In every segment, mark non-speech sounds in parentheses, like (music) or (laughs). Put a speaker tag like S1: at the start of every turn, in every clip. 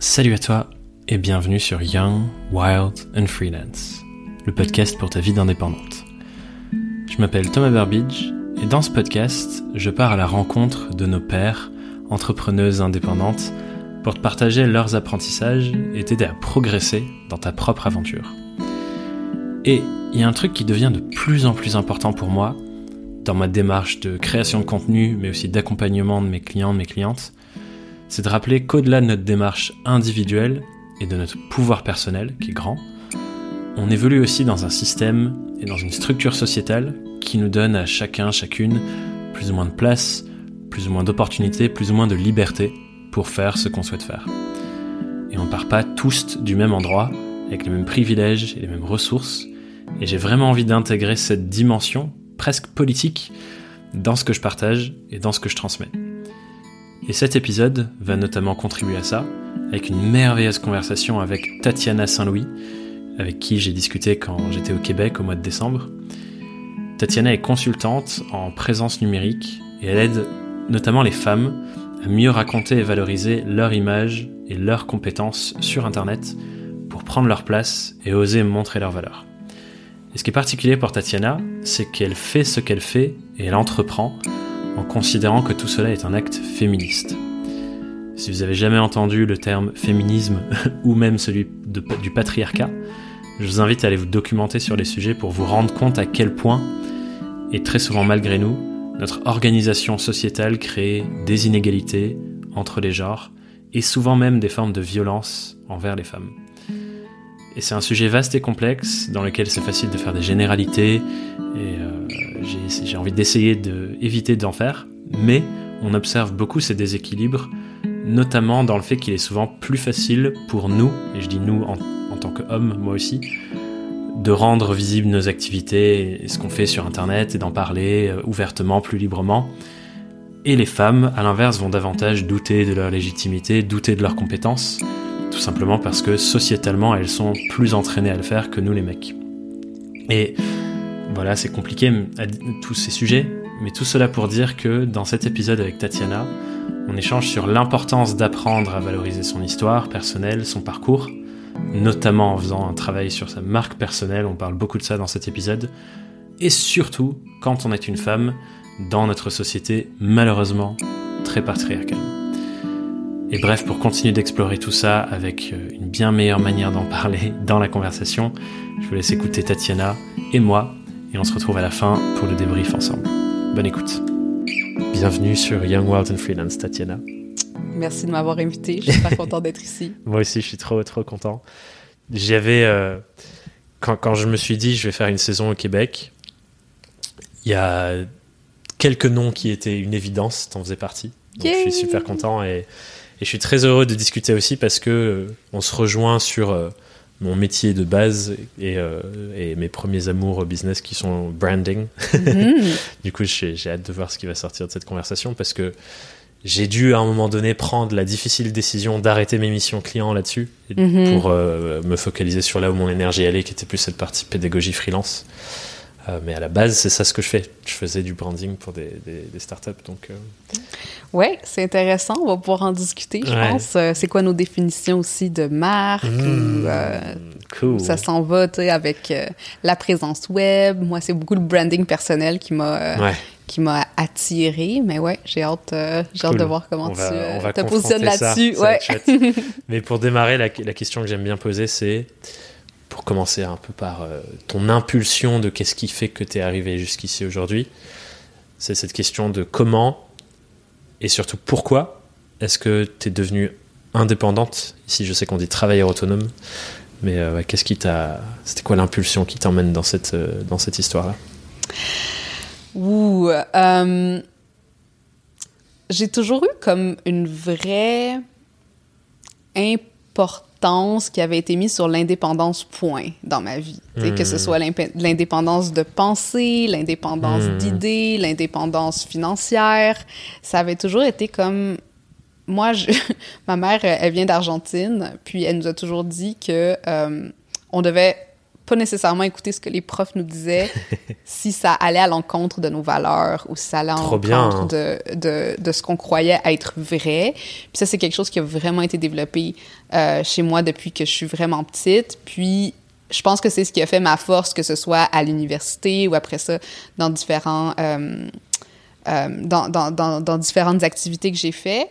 S1: Salut à toi et bienvenue sur Young, Wild and Freelance, le podcast pour ta vie d'indépendante. Je m'appelle Thomas Burbidge et dans ce podcast, je pars à la rencontre de nos pères, entrepreneuses indépendantes, pour te partager leurs apprentissages et t'aider à progresser dans ta propre aventure. Et il y a un truc qui devient de plus en plus important pour moi dans ma démarche de création de contenu, mais aussi d'accompagnement de mes clients, de mes clientes, c'est de rappeler qu'au-delà de notre démarche individuelle et de notre pouvoir personnel, qui est grand, on évolue aussi dans un système et dans une structure sociétale qui nous donne à chacun, chacune, plus ou moins de place, plus ou moins d'opportunités, plus ou moins de liberté pour faire ce qu'on souhaite faire. Et on ne part pas tous du même endroit, avec les mêmes privilèges et les mêmes ressources, et j'ai vraiment envie d'intégrer cette dimension presque politique dans ce que je partage et dans ce que je transmets. Et cet épisode va notamment contribuer à ça, avec une merveilleuse conversation avec Tatiana Saint-Louis, avec qui j'ai discuté quand j'étais au Québec au mois de décembre. Tatiana est consultante en présence numérique et elle aide notamment les femmes à mieux raconter et valoriser leur image et leurs compétences sur Internet pour prendre leur place et oser montrer leur valeur. Et ce qui est particulier pour Tatiana, c'est qu'elle fait ce qu'elle fait et elle entreprend en considérant que tout cela est un acte féministe. Si vous avez jamais entendu le terme féminisme (laughs) ou même celui du patriarcat, je vous invite à aller vous documenter sur les sujets pour vous rendre compte à quel point, et très souvent malgré nous, notre organisation sociétale crée des inégalités entre les genres et souvent même des formes de violence envers les femmes. Et c'est un sujet vaste et complexe dans lequel c'est facile de faire des généralités et euh, j'ai envie d'essayer d'éviter d'en faire, mais on observe beaucoup ces déséquilibres, notamment dans le fait qu'il est souvent plus facile pour nous, et je dis nous en, en tant qu'hommes, moi aussi, de rendre visibles nos activités et ce qu'on fait sur Internet et d'en parler euh, ouvertement, plus librement. Et les femmes, à l'inverse, vont davantage douter de leur légitimité, douter de leurs compétences, tout simplement parce que sociétalement, elles sont plus entraînées à le faire que nous les mecs. Et voilà, c'est compliqué tous ces sujets, mais tout cela pour dire que dans cet épisode avec Tatiana, on échange sur l'importance d'apprendre à valoriser son histoire personnelle, son parcours, notamment en faisant un travail sur sa marque personnelle, on parle beaucoup de ça dans cet épisode, et surtout quand on est une femme dans notre société malheureusement très patriarcale. Et bref, pour continuer d'explorer tout ça avec euh, une bien meilleure manière d'en parler dans la conversation, je vous laisse écouter Tatiana et moi, et on se retrouve à la fin pour le débrief ensemble. Bonne écoute. Bienvenue sur Young World and Freelance, Tatiana.
S2: Merci de m'avoir invité, je suis super content d'être ici. (laughs)
S1: moi aussi, je suis trop, trop content. J'avais, euh, quand, quand je me suis dit je vais faire une saison au Québec, il y a quelques noms qui étaient une évidence, t'en faisais partie. Donc je suis super content et et je suis très heureux de discuter aussi parce que euh, on se rejoint sur euh, mon métier de base et, euh, et, mes premiers amours au business qui sont branding. Mhm. (laughs) du coup, j'ai hâte de voir ce qui va sortir de cette conversation parce que j'ai dû à un moment donné prendre la difficile décision d'arrêter mes missions clients là-dessus mhm. pour me focaliser sur là où mon énergie allait, qui était plus cette partie pédagogie freelance. Euh, mais à la base, c'est ça ce que je fais. Je faisais du branding pour des, des, startups. Donc, euh.
S2: Ouais, c'est intéressant. On va pouvoir en discuter, je pense. Euh, c'est quoi nos définitions aussi de marque? Mmh, cool. Ça s'en va avec la présence web. Moi, c'est beaucoup le branding personnel qui m'a qui m'a attiré. Mais ouais, j'ai hâte, j'ai hâte de voir comment tu te positionnes là-dessus. Ouais. (laughs)
S1: mais pour démarrer, la, la question que j'aime bien poser, c'est pour commencer un peu par euh, ton impulsion de qu'est-ce qui fait que tu es arrivé jusqu'ici aujourd'hui, c'est cette question de comment et surtout pourquoi est-ce que tu es devenue indépendante Ici, je sais qu'on dit travailleur autonome, mais euh, qu'est-ce qui t'a. C'était quoi l'impulsion qui t'emmène dans cette, euh, dans cette histoire-là?
S2: Ouh. J'ai toujours eu comme une vraie importance qui avait été mise sur l'indépendance point dans ma vie. Que ce hmm. soit l'indépendance de pensée, l'indépendance hmm. d'idées, l'indépendance financière. Ça avait toujours été comme... Moi, je... (laughs) ma mère, elle vient d'Argentine, puis elle nous a toujours dit que euh, on devait pas nécessairement écouter ce que les profs nous disaient (laughs) si ça allait à l'encontre de nos valeurs ou si ça allait à l'encontre de, de, de, ce qu'on croyait être vrai. Puis ça, c'est quelque chose qui a vraiment été développé euh, chez moi depuis que je suis vraiment petite. Puis je pense que c'est ce qui a fait ma force, que ce soit à l'université ou après ça dans différents... Euh, euh, dans, dans, dans, dans, différentes activités que j'ai fait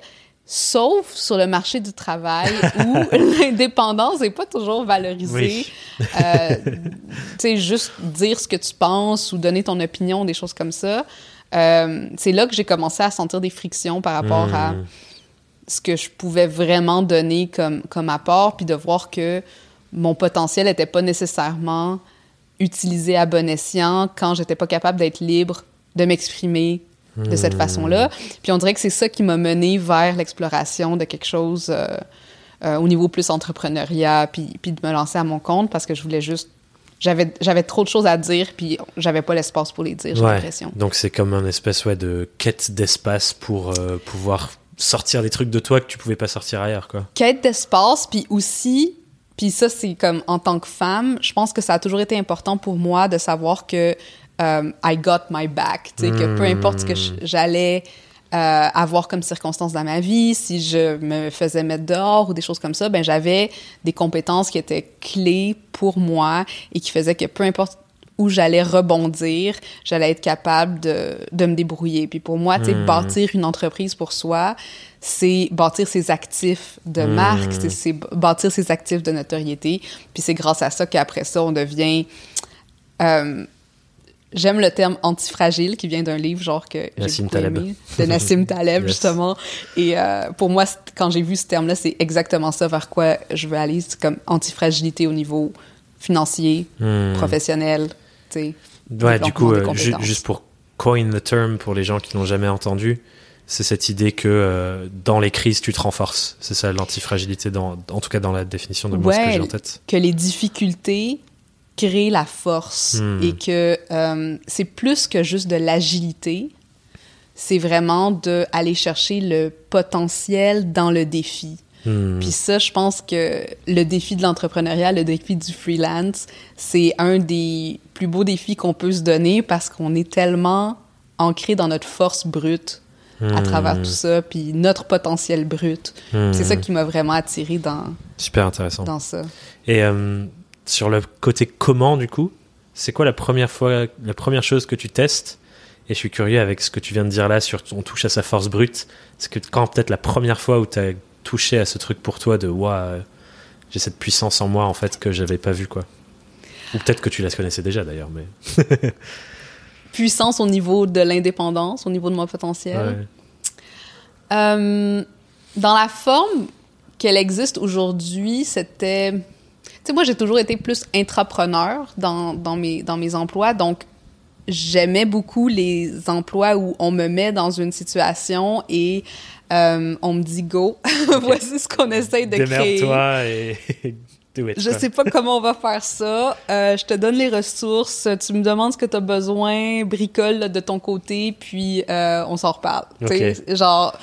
S2: sauf sur le marché du travail (laughs) où l'indépendance n'est pas toujours valorisée. Euh, tu sais, juste dire ce que tu penses ou donner ton opinion, des choses comme ça. Euh, c'est là que j'ai commencé à sentir des frictions par rapport à hmm. ce que je pouvais vraiment donner comme, comme apport, puis de voir que mon potentiel n'était pas nécessairement utilisé à bon escient quand j'étais pas capable d'être libre de m'exprimer de cette hmm. façon-là. Puis on dirait que c'est ça qui m'a mené vers l'exploration de quelque chose euh, euh, au niveau plus entrepreneuriat, puis, puis de me lancer à mon compte parce que je voulais juste j'avais j'avais trop de choses à dire puis j'avais pas l'espace pour les dire j'ai l'impression
S1: donc c'est comme un espèce ouais de quête d'espace pour euh, pouvoir sortir des trucs de toi que tu pouvais pas sortir ailleurs quoi
S2: quête d'espace puis aussi puis ça c'est comme en tant que femme je pense que ça a toujours été important pour moi de savoir que um, I got my back. Tu sais, que peu importe ce que hmm. j'allais euh, avoir comme circonstance dans ma vie, si je me faisais mettre dehors ou des choses comme ça, ben j'avais des compétences qui étaient clés pour moi et qui faisaient que peu importe où j'allais rebondir, j'allais être capable de, de me débrouiller. Puis pour moi, tu sais, hmm. bâtir une entreprise pour soi, c'est bâtir ses actifs de hmm. marque, c'est bâtir ses actifs de notoriété. Puis c'est grâce à ça qu'après ça, on devient euh, J'aime le terme antifragile qui vient d'un livre genre que j'ai beaucoup aimé, de Nassim Taleb (laughs) justement. Et euh, pour moi, quand j'ai vu ce terme-là, c'est exactement ça vers quoi je veux aller, c'est comme antifragilité au niveau financier, hmm. professionnel, tu sais.
S1: Ouais, du coup, euh, juste pour coin the term pour les gens qui n'ont jamais entendu, c'est cette idée que euh, dans les crises, tu te renforces. C'est ça l'antifragilité, dans, en tout cas dans la définition de moi, ce que j'ai en tête.
S2: Que les difficultés créer la force hmm. et que euh, c'est plus que juste de l'agilité, c'est vraiment d'aller chercher le potentiel dans le défi. Hmm. Puis ça, je pense que le défi de l'entrepreneuriat, le défi du freelance, c'est un des plus beaux défis qu'on peut se donner parce qu'on est tellement ancré dans notre force brute à travers hmm. tout ça, puis notre potentiel brut. C'est ça qui m'a vraiment attiré dans
S1: super intéressant
S2: dans ça.
S1: Et euh, sur le côté comment, du coup, c'est quoi la première fois, la première chose que tu testes? Et je suis curieux avec ce que tu viens de dire là sur on touche à sa force brute. C'est que quand peut-être la première fois où tu as touché à ce truc pour toi de waouh, j'ai cette puissance en moi en fait que j'avais pas vu quoi. Ou peut-être que tu la connaissais déjà d'ailleurs, mais. (laughs)
S2: puissance au niveau de l'indépendance, au niveau de mon potentiel. Euh, dans la forme qu'elle existe aujourd'hui, c'était sais, moi, j'ai toujours été plus intrapreneur dans, dans, mes, dans mes emplois. Donc, j'aimais beaucoup les emplois où on me met dans une situation et euh, on me dit go, (laughs) voici ce qu'on essaye de créer.
S1: toi et (laughs) do it.
S2: Je sais pas comment on va faire ça. Euh, je te donne les ressources, tu me demandes ce que tu as besoin, bricole de ton côté, puis euh, on s'en reparle. Okay. Genre,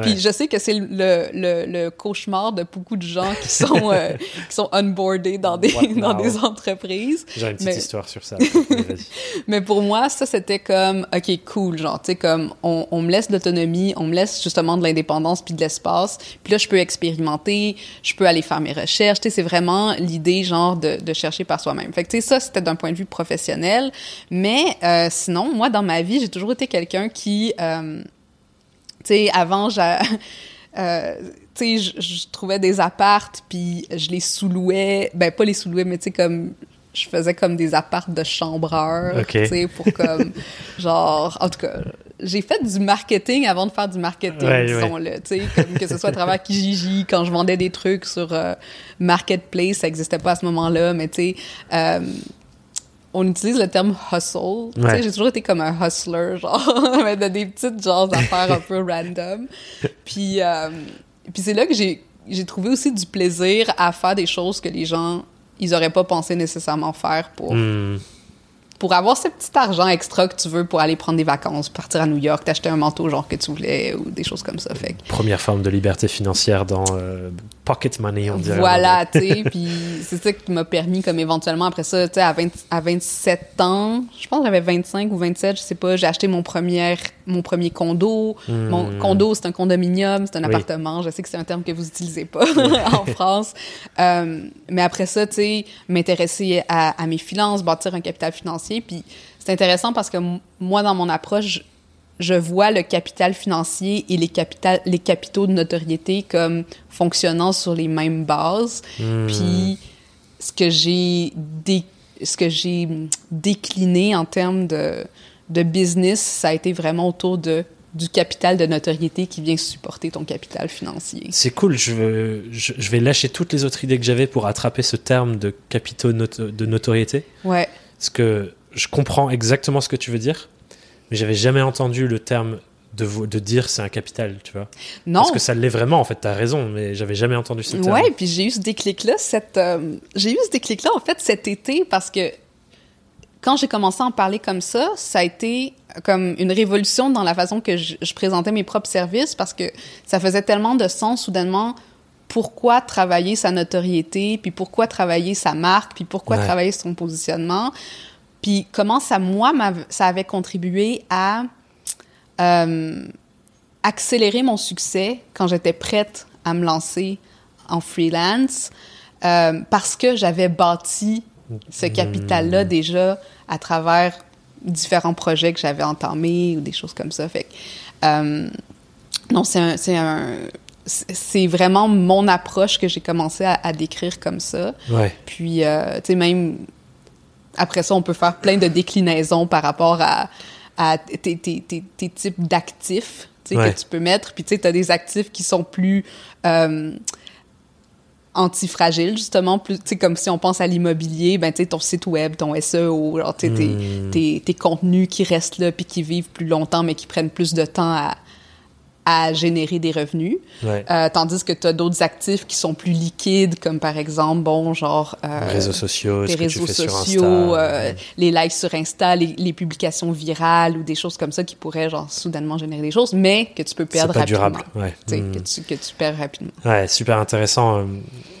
S2: puis je sais que c'est le, le, le, cauchemar de beaucoup de gens qui sont, (laughs) euh, qui sont onboardés dans des, dans des entreprises.
S1: J'ai une petite histoire sur ça. (laughs)
S2: mais pour moi, ça, c'était comme, OK, cool, genre, tu sais, comme, on, on, me laisse l'autonomie, on me laisse justement de l'indépendance puis de l'espace. Puis là, je peux expérimenter, je peux aller faire mes recherches. Tu sais, c'est vraiment l'idée, genre, de, de chercher par soi-même. Fait que, tu sais, ça, c'était d'un point de vue professionnel. Mais euh, sinon, moi, dans ma vie, j'ai toujours été quelqu'un qui... Euh, tu sais, avant, (laughs) euh, tu sais, je trouvais des appartes, puis je les sous-louais. Ben, pas les sous-louais, mais tu sais, comme je faisais comme des appartes de chambreurs, tu sais, pour comme, (laughs) genre, en tout cas, j'ai fait du marketing avant de faire du marketing, disons-le, tu sais, comme que ce soit à travers Kijiji, quand je vendais des trucs sur euh, Marketplace, ça n'existait pas à ce moment-là, mais tu sais, euh, on utilise le terme hustle. J'ai toujours été comme un hustler, (laughs) genre, mais de des petites genres d'affaires un peu random. (laughs) Puis, euh, puis c'est là que j'ai, j'ai trouvé aussi du plaisir à faire des choses que les gens, ils auraient pas pensé nécessairement faire pour, hmm. pour avoir ce petit argent extra que tu veux pour aller prendre des vacances, partir à New York, t'acheter un manteau genre que tu voulais ou des choses comme ça. Fait
S1: Première forme de liberté financière dans euh, pocket money, on dirait.
S2: Voilà, tu sais, puis (laughs) c'est ça qui m'a permis, comme éventuellement, après ça, tu sais, à, à 27 ans, je pense que j'avais 25 ou 27, je sais pas, j'ai acheté mon premier, mon premier condo. Mon hmm. condo, c'est un condominium, c'est un appartement. Je sais que c'est un terme que vous utilisez pas (laughs) en France. Euh, mais après ça, tu sais, m'intéresser à, à mes finances, bâtir un capital financier, puis c'est intéressant parce que moi, dans mon approche, je vois le capital financier et les, capital, les capitaux de notoriété comme fonctionnant sur les mêmes bases. Hmm. Puis ce que j'ai ce que j'ai décliné en termes de, de business, ça a été vraiment autour de du capital de notoriété qui vient supporter ton capital financier.
S1: C'est cool, je, veux, je, vais lâcher toutes les autres idées que j'avais pour attraper ce terme de capitaux de notoriété.
S2: Ouais.
S1: Parce que je comprends exactement ce que tu veux dire, mais j'avais jamais entendu le terme de, de dire c'est un capital, tu vois.
S2: Non.
S1: Parce que ça l'est vraiment, en fait, tu as raison, mais j'avais jamais entendu ce terme.
S2: Ouais, puis j'ai eu ce déclic-là, cette, euh, j'ai eu ce déclic-là, en fait, cet été, parce que quand j'ai commencé à en parler comme ça, ça a été comme une révolution dans la façon que je, présentais mes propres services, parce que ça faisait tellement de sens, soudainement, pourquoi travailler sa notoriété, puis pourquoi travailler sa marque, puis pourquoi travailler son positionnement. Puis comment ça, moi, ça avait contribué à euh, accélérer mon succès quand j'étais prête à me lancer en freelance euh, parce que j'avais bâti ce capital-là hmm. déjà à travers différents projets que j'avais entamés ou des choses comme ça. Fait euh, non, c'est un, c'est vraiment mon approche que j'ai commencé à, décrire comme ça.
S1: Ouais.
S2: Puis, tu sais, même après ça, on peut faire plein de déclinaisons par rapport à, tes, types d'actifs que tu peux mettre. Puis tu sais, tu as des actifs qui sont plus euh, antifragiles, justement. Plus, comme si on pense à l'immobilier, ben, tu sais, ton site web, ton SEO, genre, hmm. tes, tes, contenus qui restent là puis qui vivent plus longtemps, mais qui prennent plus de temps à, à générer des revenus. Euh, tandis que tu as d'autres actifs qui sont plus liquides, comme par exemple, bon, genre...
S1: Euh, réseaux sociaux,
S2: les réseaux sociaux, euh, les likes sur Insta, les, publications virales ou des choses comme ça qui pourraient, genre, soudainement générer des choses, mais que tu peux perdre
S1: pas
S2: rapidement.
S1: durable, ouais.
S2: Hmm. Que, tu, que tu perds rapidement.
S1: Ouais, super intéressant. Euh,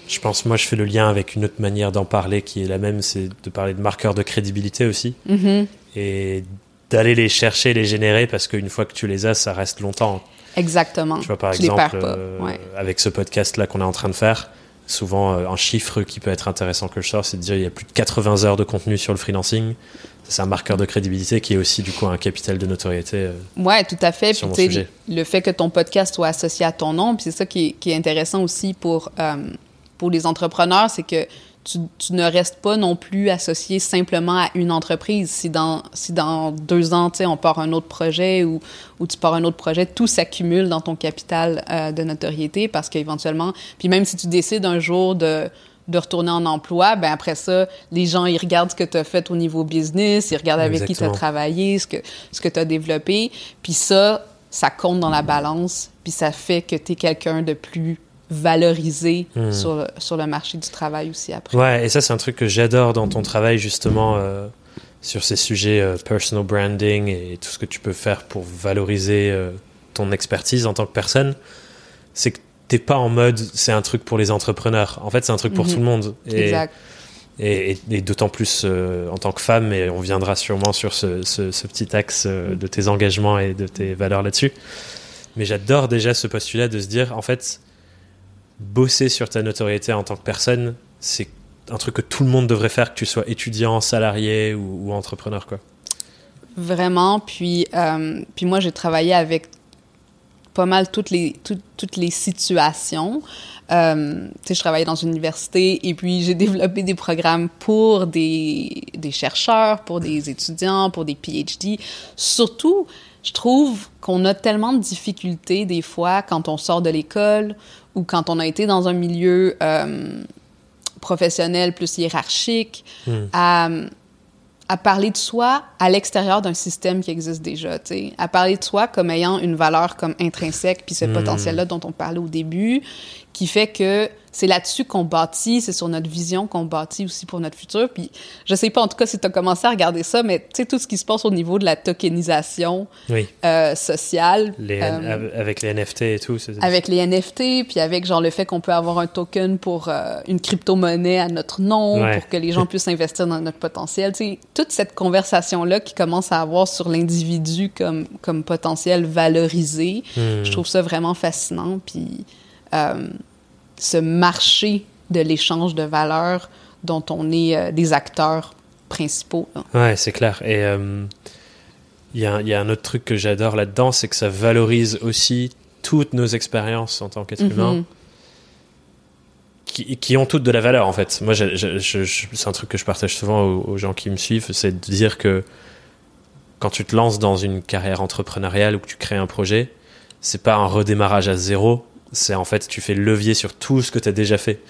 S1: je pense, moi, je fais le lien avec une autre manière d'en parler qui est la même, c'est de parler de marqueurs de crédibilité aussi.
S2: Mm-hmm.
S1: Et d'aller les chercher, les générer, parce qu'une fois que tu les as, ça reste longtemps.
S2: Exactement.
S1: Tu vois, par exemple, euh, avec ce podcast-là qu'on est en train de faire, souvent euh, un chiffre qui peut être intéressant que je sors, c'est de dire il y a plus de 80 heures de contenu sur le freelancing. C'est un marqueur de crédibilité qui est aussi du coup un capital de notoriété. Euh,
S2: ouais, tout à fait. Puis, le fait que ton podcast soit associé à ton nom, puis c'est ça qui est, intéressant aussi pour, pour les entrepreneurs, c'est que tu, ne restes pas non plus associé simplement à une entreprise. Si dans, si dans deux ans, on part un autre projet ou, ou tu pars un autre projet, tout s'accumule dans ton capital euh, de notoriété parce qu'éventuellement, puis même si tu décides un jour de, de retourner en emploi, ben après ça, les gens, ils regardent ce que tu as fait au niveau business, ils regardent avec qui tu as travaillé, ce que, ce que tu as développé, puis ça, ça compte dans la balance, puis ça fait que tu es quelqu'un de plus valoriser hmm. sur, le, sur le marché du travail aussi après.
S1: Ouais, et ça, c'est un truc que j'adore dans ton travail, justement, euh, sur ces sujets euh, personal branding et tout ce que tu peux faire pour valoriser euh, ton expertise en tant que personne. C'est que t'es pas en mode c'est un truc pour les entrepreneurs. En fait, c'est un truc pour mhm. tout le monde.
S2: Et, exact.
S1: Et, et, d'autant plus en tant que femme, et on viendra sûrement sur ce, ce, ce petit axe de tes engagements et de tes valeurs là-dessus. Mais j'adore déjà ce postulat de se dire, en fait, bosser sur ta notoriété en tant que personne, c'est un truc que tout le monde devrait faire, que tu sois étudiant, salarié ou, entrepreneur, quoi.
S2: Vraiment. Puis, euh, puis moi, j'ai travaillé avec pas mal toutes les, toutes les situations. Euh, je travaillais dans une université et puis j'ai développé des programmes pour des, des chercheurs, pour des étudiants, pour des PhD. Surtout, je trouve qu'on a tellement de difficultés des fois quand on sort de l'école ou quand on a été dans un milieu euh, professionnel plus hiérarchique, hmm. à, à, parler de soi à l'extérieur d'un système qui existe déjà, sais, à parler de soi comme ayant une valeur comme intrinsèque, puis ce hmm. potentiel-là dont on parlait au début, qui fait que c'est là-dessus qu'on bâtit, c'est sur notre vision qu'on bâtit aussi pour notre futur. Puis je sais pas en tout cas si tu as commencé à regarder ça, mais tu sais tout ce qui se passe au niveau de la tokenisation euh, sociale
S1: euh, avec les NFT et tout.
S2: Avec les NFT, puis avec genre le fait qu'on peut avoir un token pour euh, une crypto-monnaie à notre nom, pour que les gens puissent investir dans notre potentiel. Tu sais toute cette conversation là qui commence à avoir sur l'individu comme comme potentiel valorisé, hmm. je trouve ça vraiment fascinant. Puis ce marché de l'échange de valeurs dont on est euh, des acteurs principaux.
S1: Ouais, c'est clair. Et euh, il y, a un autre truc que j'adore là-dedans, c'est que ça valorise aussi toutes nos expériences en tant qu'être mhm. humain. Qui, ont toutes de la valeur en fait. Moi, c'est un truc que je partage souvent aux, gens qui me suivent, c'est de dire que quand tu te lances dans une carrière entrepreneuriale ou que tu crées un projet, c'est pas un redémarrage à zéro, c'est en fait, tu fais levier sur tout ce que tu as déjà fait.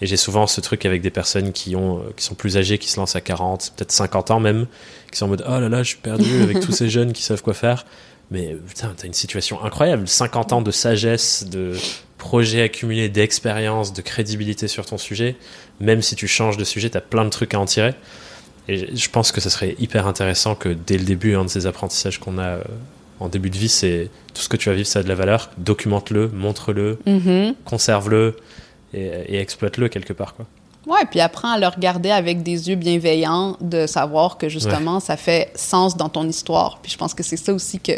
S1: Et j'ai souvent ce truc avec des personnes qui, ont, qui sont plus âgées, qui se lancent à 40, peut-être 50 ans même, qui sont en mode Oh là là, je suis perdu (laughs) avec tous ces jeunes qui savent quoi faire. Mais putain, t'as une situation incroyable. 50 ans de sagesse, de projets accumulés, d'expérience, de crédibilité sur ton sujet. Même si tu changes de sujet, t'as plein de trucs à en tirer. Et je pense que ce serait hyper intéressant que dès le début, un de ces apprentissages qu'on a euh, en début de vie, c'est tout ce que tu vas vivre, ça a de la valeur. Documente-le, montre-le, mm-hmm. conserve-le et, exploite-le quelque part. Quoi.
S2: Ouais, puis apprends à le regarder avec des yeux bienveillants, de savoir que justement, ça fait sens dans ton histoire. Puis je pense que c'est ça aussi que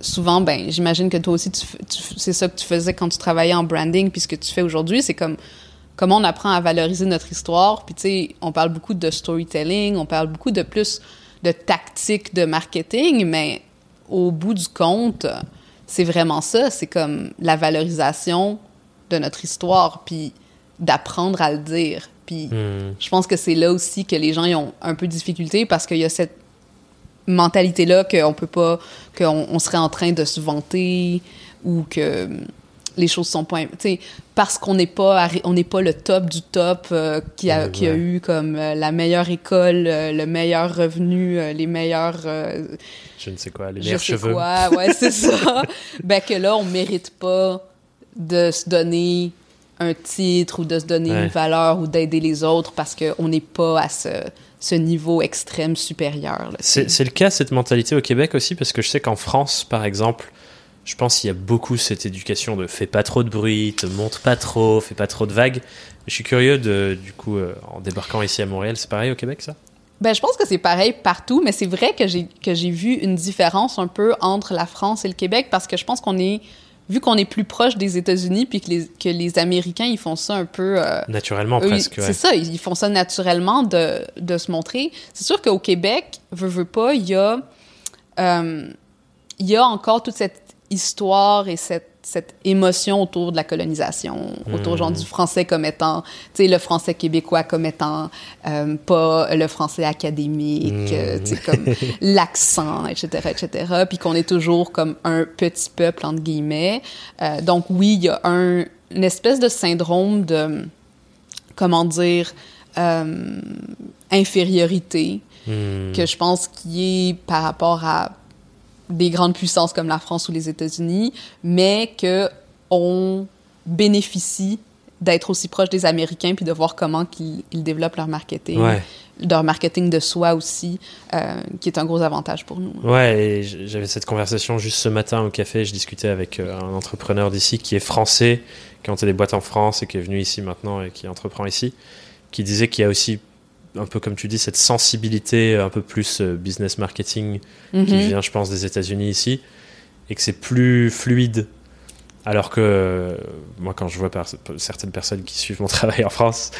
S2: souvent, ben, j'imagine que toi aussi, c'est ça que tu faisais quand tu travaillais en branding, puis ce que tu fais aujourd'hui, c'est comme comment on apprend à valoriser notre histoire. Puis tu sais, on parle beaucoup de storytelling, on parle beaucoup de plus de tactiques de marketing, mais au bout du compte, c'est vraiment ça. C'est comme la valorisation de notre histoire, puis d'apprendre à le dire. Puis hmm. je pense que c'est là aussi que les gens ont un peu de difficulté parce qu'il y a cette mentalité-là qu'on peut pas, qu'on on serait en train de se vanter ou que les choses sont pas parce qu'on n'est pas on n'est pas le top du top euh, qui a qui a eu comme euh, la meilleure école euh, le meilleur revenu les meilleurs
S1: je ne sais quoi les meilleurs cheveux
S2: quoi, ouais c'est (laughs) ça ben que là on mérite pas de se donner un titre ou de se donner une valeur ou d'aider les autres parce qu'on n'est pas à ce, ce niveau extrême supérieur.
S1: C'est le cas, cette mentalité au Québec aussi, parce que je sais qu'en France, par exemple, je pense qu'il y a beaucoup cette éducation de fais pas trop de bruit, te montre pas trop, fais pas trop de vagues. Je suis curieux de, du coup, euh, en débarquant ici à Montréal, c'est pareil au Québec, ça?
S2: Ben, je pense que c'est pareil partout, mais c'est vrai que j'ai, que j'ai vu une différence un peu entre la France et le Québec parce que je pense qu'on est, vu qu'on est plus proche des États-Unis puis que les, que les Américains, ils font ça un peu. Euh,
S1: naturellement, presque.
S2: C'est ça, ils font ça naturellement de, de se montrer. C'est sûr qu'au Québec, veut, veut pas, il y a. Euh, il y a encore toute cette histoire et cette, cette émotion autour de la colonisation, autour genre, du français comme étant, tu sais, le français québécois comme étant euh, pas le français académique, euh, tu sais, comme (laughs) l'accent, etc., etc., puis qu'on est toujours comme un petit peuple, entre guillemets. Euh, donc oui, il y a un, une espèce de syndrome de, comment dire, infériorité, hmm. que je pense qui est par rapport à des grandes puissances comme la France ou les États-Unis, mais que on bénéficie d'être aussi proche des Américains puis de voir comment ils, développent leur marketing, leur marketing de soi aussi, euh, qui est un gros avantage pour nous.
S1: Ouais, j'avais cette conversation juste ce matin au café. Je discutais avec euh, un entrepreneur d'ici qui est français, qui a monté des boîtes en France et qui est venu ici maintenant et qui entreprend ici, qui disait qu'il y a aussi un peu comme tu dis, cette sensibilité un peu plus euh, business marketing qui mhm. vient, je pense, des États-Unis ici, et que c'est plus fluide. Alors que euh, moi, quand je vois certaines personnes qui suivent mon (laughs) travail en France,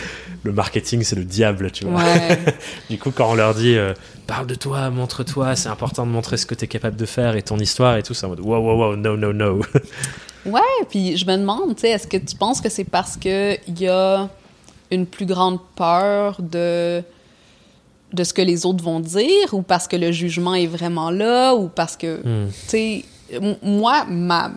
S1: le marketing, c'est le diable, tu vois. (laughs) du coup, quand on leur dit euh, parle de toi, montre-toi, c'est important de montrer ce que tu es capable de faire et ton histoire et tout, c'est en mode wow, wow, wow, no, no, no. (laughs)
S2: ouais, puis je me demande, tu sais, est-ce que tu penses que c'est parce qu'il y a une plus grande peur de de ce que les autres vont dire ou parce que le jugement est vraiment là ou parce que hmm. tu sais moi ma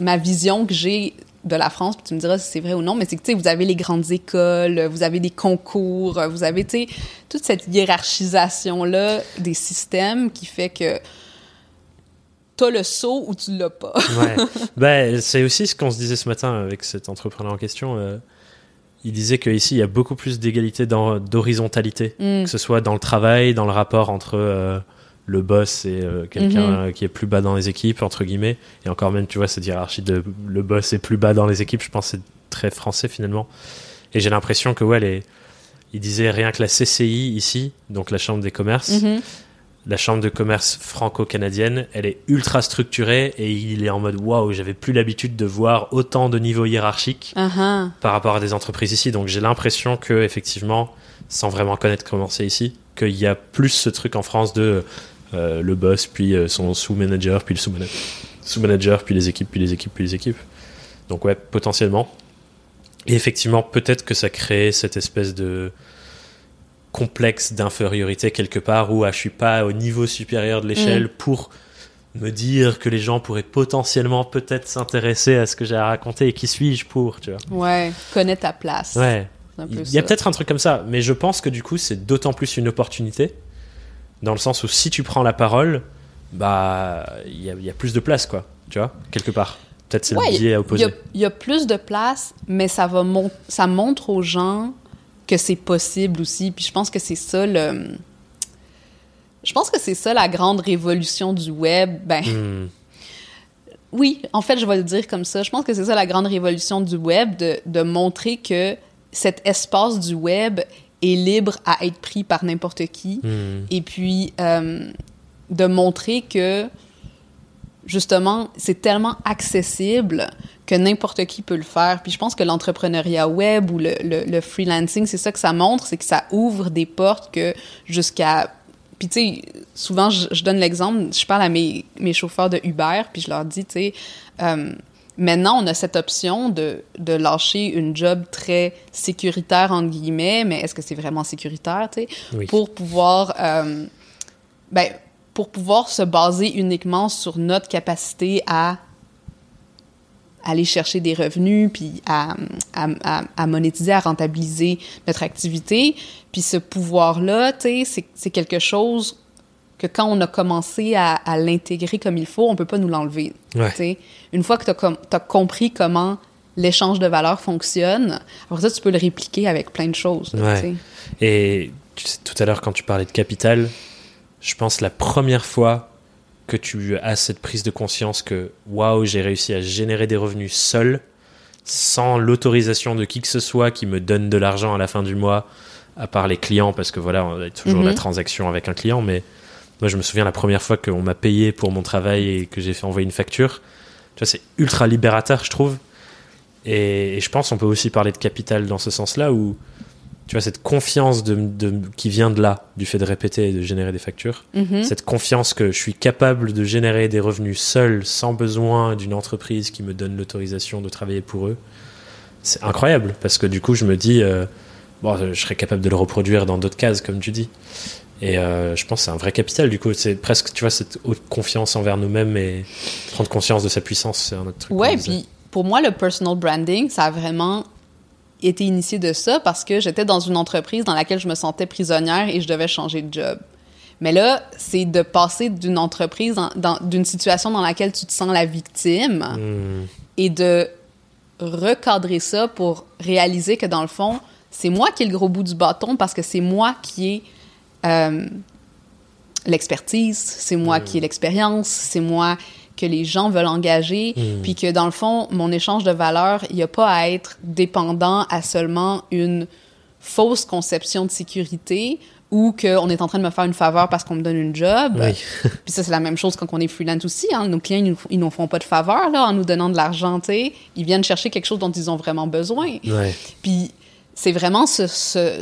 S2: ma vision que j'ai de la France, puis tu me diras si c'est vrai ou non, mais c'est que, tu sais, vous avez les grandes écoles, vous avez des concours, vous avez, tu sais, toute cette hiérarchisation-là des systèmes qui fait que t'as le saut ou tu l'as pas.
S1: ouais. (laughs) Ben, c'est aussi ce qu'on se disait ce matin avec cet entrepreneur en question. Euh, il disait qu'ici, il y a beaucoup plus d'égalité, d'horizontalité, mm. que ce soit dans le travail, dans le rapport entre euh, le boss et euh, quelqu'un mm-hmm. qui est plus bas dans les équipes, entre guillemets. Et encore même, tu vois, cette hiérarchie de le boss est plus bas dans les équipes, je pense que c'est très français finalement. Et j'ai l'impression que, ouais, les, il disait rien que la CCI ici, donc la Chambre des commerces, mm-hmm la chambre de commerce franco-canadienne, elle est ultra structurée et il est en mode waouh, j'avais plus l'habitude de voir autant de niveaux hiérarchiques uh-huh. par rapport à des entreprises ici. Donc j'ai l'impression que effectivement, sans vraiment connaître comment c'est ici, qu'il y a plus ce truc en France de euh, le boss, puis euh, son sous-manager, puis le sous-manager, puis les équipes, puis les équipes, puis les équipes. Donc ouais, potentiellement. Et effectivement, peut-être que ça crée cette espèce de complexe d'infériorité quelque part où ah, je suis pas au niveau supérieur de l'échelle mm. pour me dire que les gens pourraient potentiellement peut-être s'intéresser à ce que j'ai à raconter et qui suis-je pour, tu vois.
S2: Ouais, connais ta place.
S1: Ouais. Il y a peut-être un truc comme ça, mais je pense que du coup, c'est d'autant plus une opportunité dans le sens où si tu prends la parole, bah, il y, a plus de place, quoi, tu vois, quelque part. Peut-être c'est le biais à opposer.
S2: Il y, a plus de place, mais ça, va ça montre aux gens que c'est possible aussi. Puis je pense que c'est ça le. Je pense que c'est ça la grande révolution du web. Ben. Hmm. Oui, en fait, je vais le dire comme ça. Je pense que c'est ça la grande révolution du web, de, de montrer que cet espace du web est libre à être pris par n'importe qui. Hmm. Et puis, euh, de montrer que, justement, c'est tellement accessible que n'importe qui peut le faire. Puis je pense que l'entrepreneuriat web ou le, le, freelancing, c'est ça que ça montre, c'est que ça ouvre des portes que jusqu'à... Puis tu sais, souvent, je, donne l'exemple, je parle à mes, mes, chauffeurs de Uber, puis je leur dis, tu sais, euh, maintenant, on a cette option de, de lâcher une job très sécuritaire, entre guillemets, mais est-ce que c'est vraiment sécuritaire, tu sais, pour pouvoir... Euh, ben, pour pouvoir se baser uniquement sur notre capacité à aller chercher des revenus, puis à, à, à, monétiser, à rentabiliser notre activité. Puis ce pouvoir-là, tu sais, c'est quelque chose que quand on a commencé à, à l'intégrer comme il faut, on peut pas nous l'enlever. Ouais. Une fois que tu as, as, compris comment l'échange de valeur fonctionne, après ça, tu peux le répliquer avec plein de choses.
S1: ouais. Et tout à l'heure, quand tu parlais de capital, je pense la première fois que tu as cette prise de conscience que waouh, j'ai réussi à générer des revenus seul, sans l'autorisation de qui que ce soit qui me donne de l'argent à la fin du mois, à part les clients, parce que voilà, on a toujours la mhm. transaction avec un client, mais moi je me souviens la première fois qu'on m'a payé pour mon travail et que j'ai fait envoyer une facture, tu vois, c'est ultra libérateur, je trouve. Et, et, je pense qu'on peut aussi parler de capital dans ce sens-là, où tu vois, cette confiance de, qui vient de là, du fait de répéter et de générer des factures, mhm. cette confiance que je suis capable de générer des revenus seul, sans besoin d'une entreprise qui me donne l'autorisation de travailler pour eux, c'est incroyable, parce que du coup, je me dis, euh, bon, je serais capable de le reproduire dans d'autres cases, comme tu dis. Et euh, je pense que c'est un vrai capital, du coup, c'est presque, tu vois, cette haute confiance envers nous-mêmes et prendre conscience de sa puissance, c'est un autre truc.
S2: Ouais, puis pour moi, le personal branding, ça a vraiment été initié de ça parce que j'étais dans une entreprise dans laquelle je me sentais prisonnière et je devais changer de job. Mais là, c'est de passer d'une entreprise, d'une situation dans laquelle tu te sens la victime hmm. et de recadrer ça pour réaliser que dans le fond, c'est moi qui ai le gros bout du bâton parce que c'est moi qui ai euh, l'expertise, c'est moi qui ai hmm. l'expérience, c'est moi que les gens veulent engager, hmm. puis que dans le fond, mon échange de valeurs, il n'y a pas à être dépendant à seulement une fausse conception de sécurité ou qu'on est en train de me faire une faveur parce qu'on me donne une job. (laughs) puis ça, c'est la même chose quand on est freelance aussi. Hein. Nos clients, ils nous, nous font pas de faveur là, en nous donnant de l'argent. Ils viennent chercher quelque chose dont ils ont vraiment besoin. Puis c'est vraiment ce,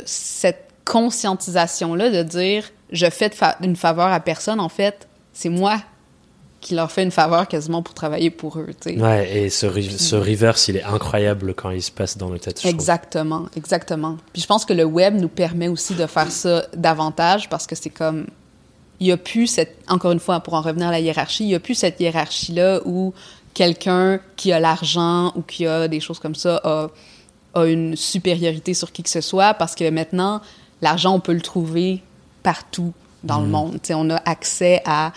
S2: cette conscientisation-là de dire je fais une faveur à personne, en fait, c'est moi qui leur fait une faveur quasiment pour travailler pour eux. T'sais.
S1: Ouais, et ce, ce reverse, il est incroyable quand il se passe dans nos têtes.
S2: Exactement, exactement. Puis je pense que le web nous permet aussi de faire ça davantage parce que c'est comme. Il n'y a plus cette. Encore une fois, pour en revenir à la hiérarchie, il n'y a plus cette hiérarchie-là où quelqu'un qui a l'argent ou qui a des choses comme ça a, a une supériorité sur qui que ce soit parce que maintenant, l'argent, on peut le trouver partout dans le mhm. monde. T'sais, on a accès à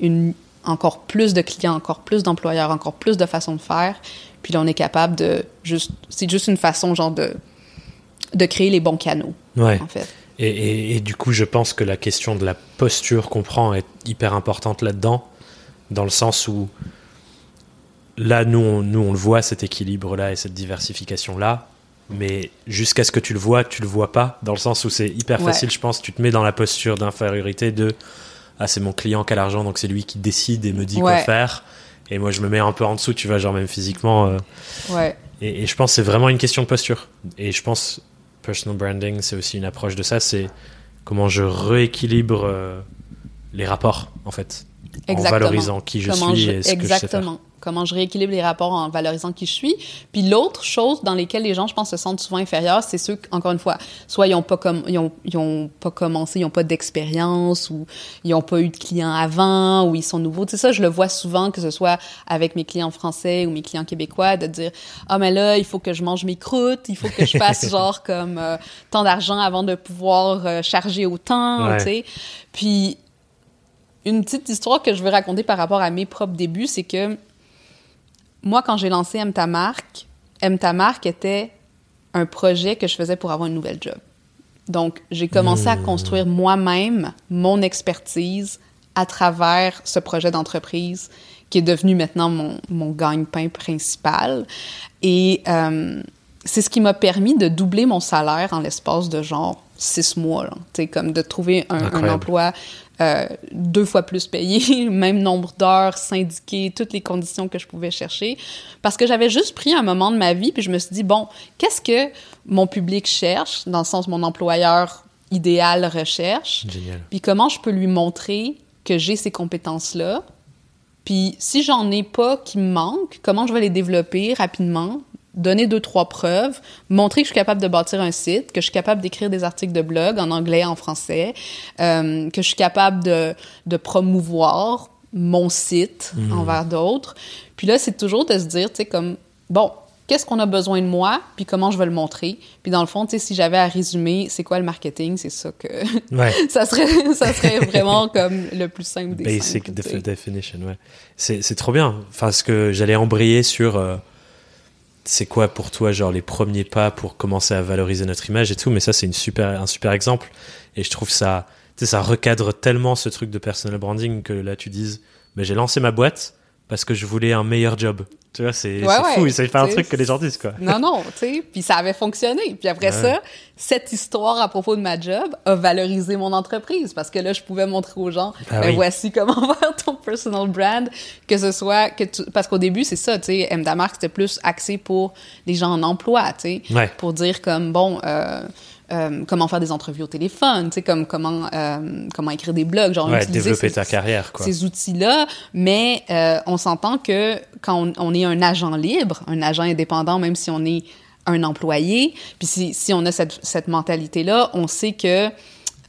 S2: une encore plus de clients, encore plus d'employeurs, encore plus de façons de faire. Puis là, on est capable de juste, c'est juste une façon genre de de créer les bons canaux.
S1: Ouais. En fait. Et, et, du coup, je pense que la question de la posture qu'on prend est hyper importante là-dedans, dans le sens où là, nous, on, nous, on le voit cet équilibre-là et cette diversification-là, mais jusqu'à ce que tu le vois, tu le vois pas, dans le sens où c'est hyper facile, je pense, tu te mets dans la posture d'infériorité de ah c'est mon client qui a l'argent donc c'est lui qui décide et me dit quoi faire. Et moi je me mets un peu en dessous tu vois genre même physiquement euh.
S2: ouais.
S1: Et, je pense c'est vraiment une question de posture. Et je pense personal branding c'est aussi une approche de ça c'est comment je rééquilibre euh, les rapports en fait. Exactement. en valorisant qui je suis et ce que je sais faire
S2: comment je rééquilibre les rapports en valorisant qui je suis. Puis l'autre chose dans lesquelles les gens, je pense, se sentent souvent inférieurs, c'est ceux, encore une fois, soit ils n'ont pas, comme, ils ont, ils ont pas commencé, ils n'ont pas d'expérience, ou ils n'ont pas eu de clients avant, ou ils sont nouveaux. Tu sais, ça, je le vois souvent, que ce soit avec mes clients français ou mes clients québécois, de dire, ah, mais là, il faut que je mange mes croûtes, il faut que je fasse (laughs) genre comme euh, tant d'argent avant de pouvoir euh, charger autant, tu sais. Puis, une petite histoire que je veux raconter par rapport à mes propres débuts, c'est que moi, quand j'ai lancé M ta marque, M ta marque était un projet que je faisais pour avoir une nouvelle job. Donc, j'ai commencé à hmm. construire moi-même mon expertise à travers ce projet d'entreprise qui est devenu maintenant mon, mon gagne-pain principal. Et euh, c'est ce qui m'a permis de doubler mon salaire en l'espace de genre six mois. Tu comme de trouver un emploi euh, deux fois plus payé, (laughs) même nombre d'heures syndiquées, toutes les conditions que je pouvais chercher, parce que j'avais juste pris un moment de ma vie, puis je me suis dit, bon, qu'est-ce que mon public cherche, dans le sens mon employeur idéal recherche,
S1: Génial.
S2: puis comment je peux lui montrer que j'ai ces compétences-là, puis si j'en ai pas qui me manquent, comment je vais les développer rapidement, donner deux, trois preuves, montrer que je suis capable de bâtir un site, que je suis capable d'écrire des articles de blog en anglais, en français, euh, que je suis capable de, de promouvoir mon site mhm. envers d'autres. Puis là, c'est toujours de se dire, tu sais, comme, bon, qu'est-ce qu'on a besoin de moi, puis comment je vais le montrer? Puis dans le fond, tu sais, si j'avais à résumer, c'est quoi le marketing, c'est ça que... (laughs)
S1: Ouais.
S2: ça, serait, ça serait vraiment comme le plus simple des
S1: Basic definition, ouais. C'est trop bien. Enfin, ce que j'allais embrayer sur... Euh, c'est quoi pour toi genre les premiers pas pour commencer à valoriser notre image et tout mais ça c'est une super un super exemple. Et je trouve ça ça recadre tellement ce truc de personal branding que là tu dises mais j'ai lancé ma boîte parce que je voulais un meilleur job tu vois, c'est fou, c'est pas un truc que les gens disent, quoi.
S2: Non, non, tu sais, puis ça avait fonctionné. Puis après ça, cette histoire à propos de ma job a valorisé mon entreprise parce que là, je pouvais montrer aux gens, ben, ben voici comment (laughs) faire ton personal brand, que ce soit que tu... parce qu'au début, c'est ça, tu sais, M. Damark, c'était plus axé pour les gens en emploi, tu sais, pour dire comme, bon, euh, euh, comment faire des entrevues au téléphone, tu sais, comme comment euh, comment écrire des blogs, genre
S1: ouais, développer ta carrière, quoi.
S2: Ces outils-là, mais euh, on s'entend que quand on, est un agent libre, un agent indépendant, même si on est un employé, puis si, si on a cette, cette mentalité-là, on sait que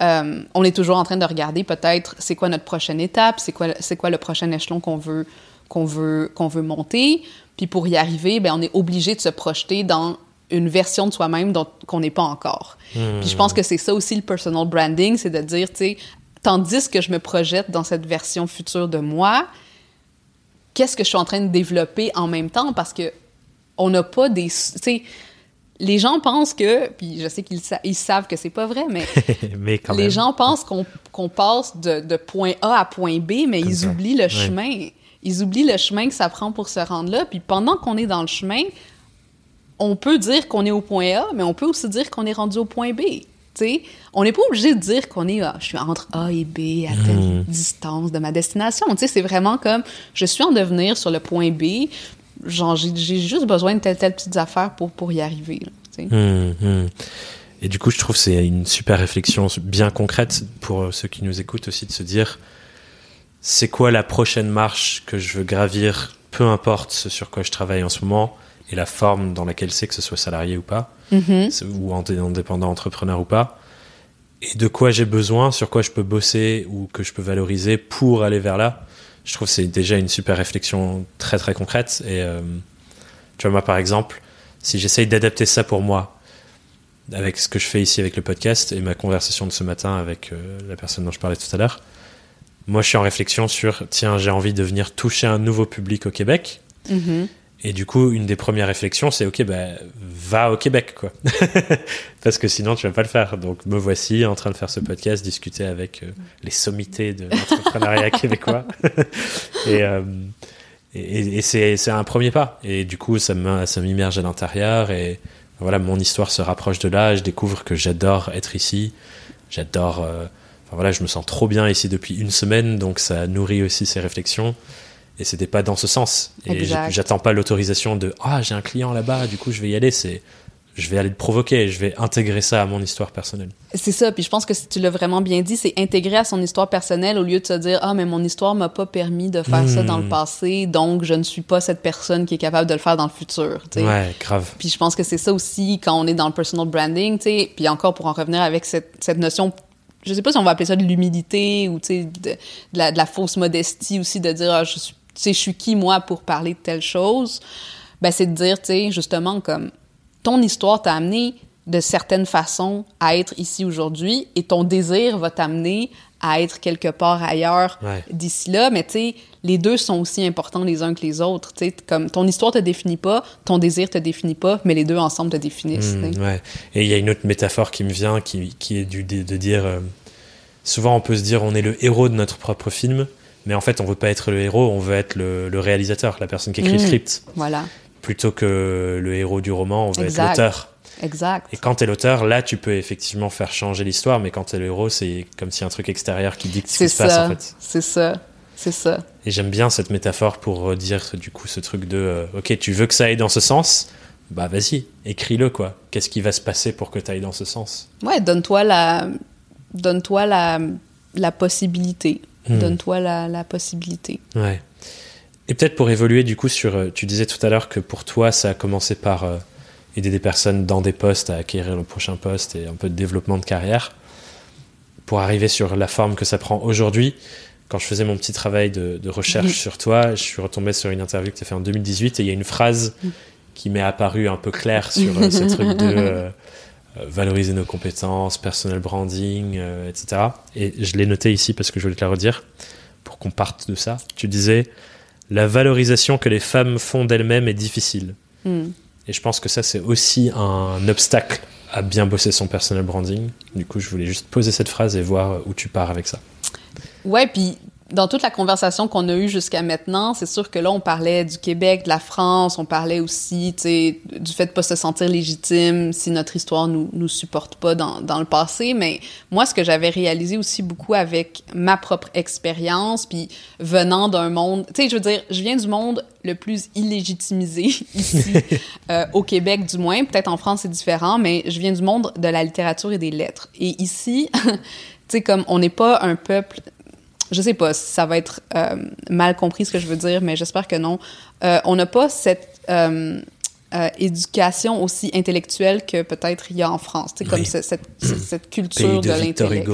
S2: on est toujours en train de regarder peut-être c'est quoi notre prochaine étape, c'est quoi c'est quoi le prochain échelon qu'on veut qu'on veut qu'on veut monter, puis pour y arriver, ben on est obligé de se projeter dans une version de soi-même qu'on n'est pas encore. Puis je pense que c'est ça aussi le personal branding, c'est de dire, tu sais, tandis que je me projette dans cette version future de moi, qu'est-ce que je suis en train de développer en même temps? Parce que on n'a pas des... Tu sais, les gens pensent que, puis je sais qu'ils ils savent que c'est pas vrai, mais, (laughs)
S1: mais
S2: les gens pensent qu'on passe de, de, point A à point B, mais ils oublient le chemin. Ils oublient le chemin que ça prend pour se rendre là. Puis pendant qu'on est dans le chemin, on peut dire qu'on est au point A, mais on peut aussi dire qu'on est rendu au point B. sais, on n'est pas obligé de dire qu'on est, ah, je suis entre A et B à telle hmm. distance de ma destination. C'est vraiment comme, je suis en devenir sur le point B, genre, j'ai juste besoin de telle, telle petite affaire pour, pour y arriver.
S1: Hmm, hmm. Et du coup, je trouve que c'est une super réflexion bien concrète pour ceux qui nous écoutent aussi de se dire, c'est quoi la prochaine marche que je veux gravir, peu importe ce sur quoi je travaille en ce moment, et la forme dans laquelle c'est, que ce soit salarié ou pas,
S2: mm-hmm.
S1: ou indépendant entrepreneur ou pas, et de quoi j'ai besoin, sur quoi je peux bosser ou que je peux valoriser pour aller vers là. Je trouve que c'est déjà une super réflexion très très concrète. Et euh, tu vois, moi par exemple, si j'essaye d'adapter ça pour moi, avec ce que je fais ici avec le podcast et ma conversation de ce matin avec euh, la personne dont je parlais tout à l'heure, moi, je suis en réflexion sur, tiens, j'ai envie de venir toucher un nouveau public au Québec.
S2: Mm-hmm.
S1: Et du coup, une des premières réflexions, c'est ok, bah, va au Québec, quoi. (laughs) Parce que sinon, tu vas pas le faire. Donc, me voici en train de faire ce podcast, discuter avec euh, les sommités de l'entrepreneuriat (laughs) québécois. (laughs) et, euh, c'est un premier pas. Et du coup, ça m'immerge à l'intérieur. Et voilà, mon histoire se rapproche de là. Je découvre que j'adore être ici. J'adore. Euh, enfin voilà, je me sens trop bien ici depuis une semaine, donc ça nourrit aussi ces réflexions et c'était pas dans ce sens. Et j'attends pas l'autorisation de ah j'ai un client là-bas, du coup je vais y aller. C'est je vais aller le provoquer, je vais intégrer ça à mon histoire personnelle.
S2: C'est ça, puis je pense que si tu l'as vraiment bien dit, c'est intégrer à son histoire personnelle au lieu de se dire ah mais mon histoire m'a pas permis de faire ça dans le hmm. passé, donc je ne suis pas cette personne qui est capable de le faire dans le futur.
S1: Ouais, grave.
S2: Puis je pense que c'est ça aussi quand on est dans le personal branding, tu sais, puis encore pour en revenir avec cette, cette notion je sais pas si on va appeler ça de l'humilité ou de, de, la, de la fausse modestie aussi de dire ah, je suis sais, je suis qui, moi, pour parler de telle chose, ben, c'est de dire, tu sais, justement, comme ton histoire t'a amené de certaines façons à être ici aujourd'hui et ton désir va t'amener à être quelque part ailleurs d'ici là, mais tu sais, les deux sont aussi importants les uns que les autres, tu sais, comme ton histoire te définit pas, ton désir te définit pas, mais les deux ensemble te définissent.
S1: Mmh, ouais. Et il y a une autre métaphore qui me vient, qui, qui est du, de, dire, euh, souvent on peut se dire on est le héros de notre propre film, mais en fait, on veut pas être le héros, on veut être le, réalisateur, la personne qui écrit le mmh. script.
S2: Voilà.
S1: Plutôt que le héros du roman, on veut être l'auteur.
S2: Exact.
S1: Et quand tu es l'auteur, là, tu peux effectivement faire changer l'histoire, mais quand tu es le héros, c'est comme si un truc extérieur qui dicte ce qui se passe, en fait.
S2: C'est ça. C'est ça.
S1: Et j'aime bien cette métaphore pour dire, du coup, ce truc de euh, OK, tu veux que ça aille dans ce sens? Bah, vas-y, écris-le, quoi. Qu'est-ce qui va se passer pour que tu ailles dans ce sens?
S2: Ouais, donne-toi la. Donne-toi la, la possibilité. Hmm. Donne-toi la, possibilité.
S1: Ouais. Et peut-être pour évoluer du coup sur, euh, tu disais tout à l'heure que pour toi ça a commencé par euh, aider des personnes dans des postes à acquérir le prochain poste et un peu de développement de carrière. Pour arriver sur la forme que ça prend aujourd'hui, quand je faisais mon petit travail de, recherche sur toi, je suis retombé sur une interview que tu as fait en 2018 et il y a une phrase hmm. qui m'est apparue un peu claire sur euh, ce truc de euh, valoriser nos compétences, personal branding, euh, etc. Et je l'ai noté ici parce que je voulais te la redire pour qu'on parte de ça. Tu disais la valorisation que les femmes font d'elles-mêmes est difficile. Hmm. Et je pense que ça, c'est aussi un obstacle à bien bosser son personal branding. Du coup, je voulais juste poser cette phrase et voir où tu pars avec ça.
S2: Ouais, puis dans toute la conversation qu'on a eue jusqu'à maintenant, c'est sûr que là, on parlait du Québec, de la France, on parlait aussi, du fait de pas se sentir légitime si notre histoire nous, nous supporte pas dans, dans le passé. Mais moi, ce que j'avais réalisé aussi beaucoup avec ma propre expérience, puis venant d'un monde, tu sais, je veux dire, je viens du monde le plus illégitimisé (laughs) ici, (laughs) euh, au Québec du moins. Peut-être en France, c'est différent, mais je viens du monde de la littérature et des lettres. Et ici, (laughs) tu sais, comme on n'est pas un peuple je sais pas si ça va être euh, mal compris ce que je veux dire, mais j'espère que non. Euh, on n'a pas cette euh, éducation aussi intellectuelle que peut-être il y a en France, tu comme cette, cette, culture de, l'intellect.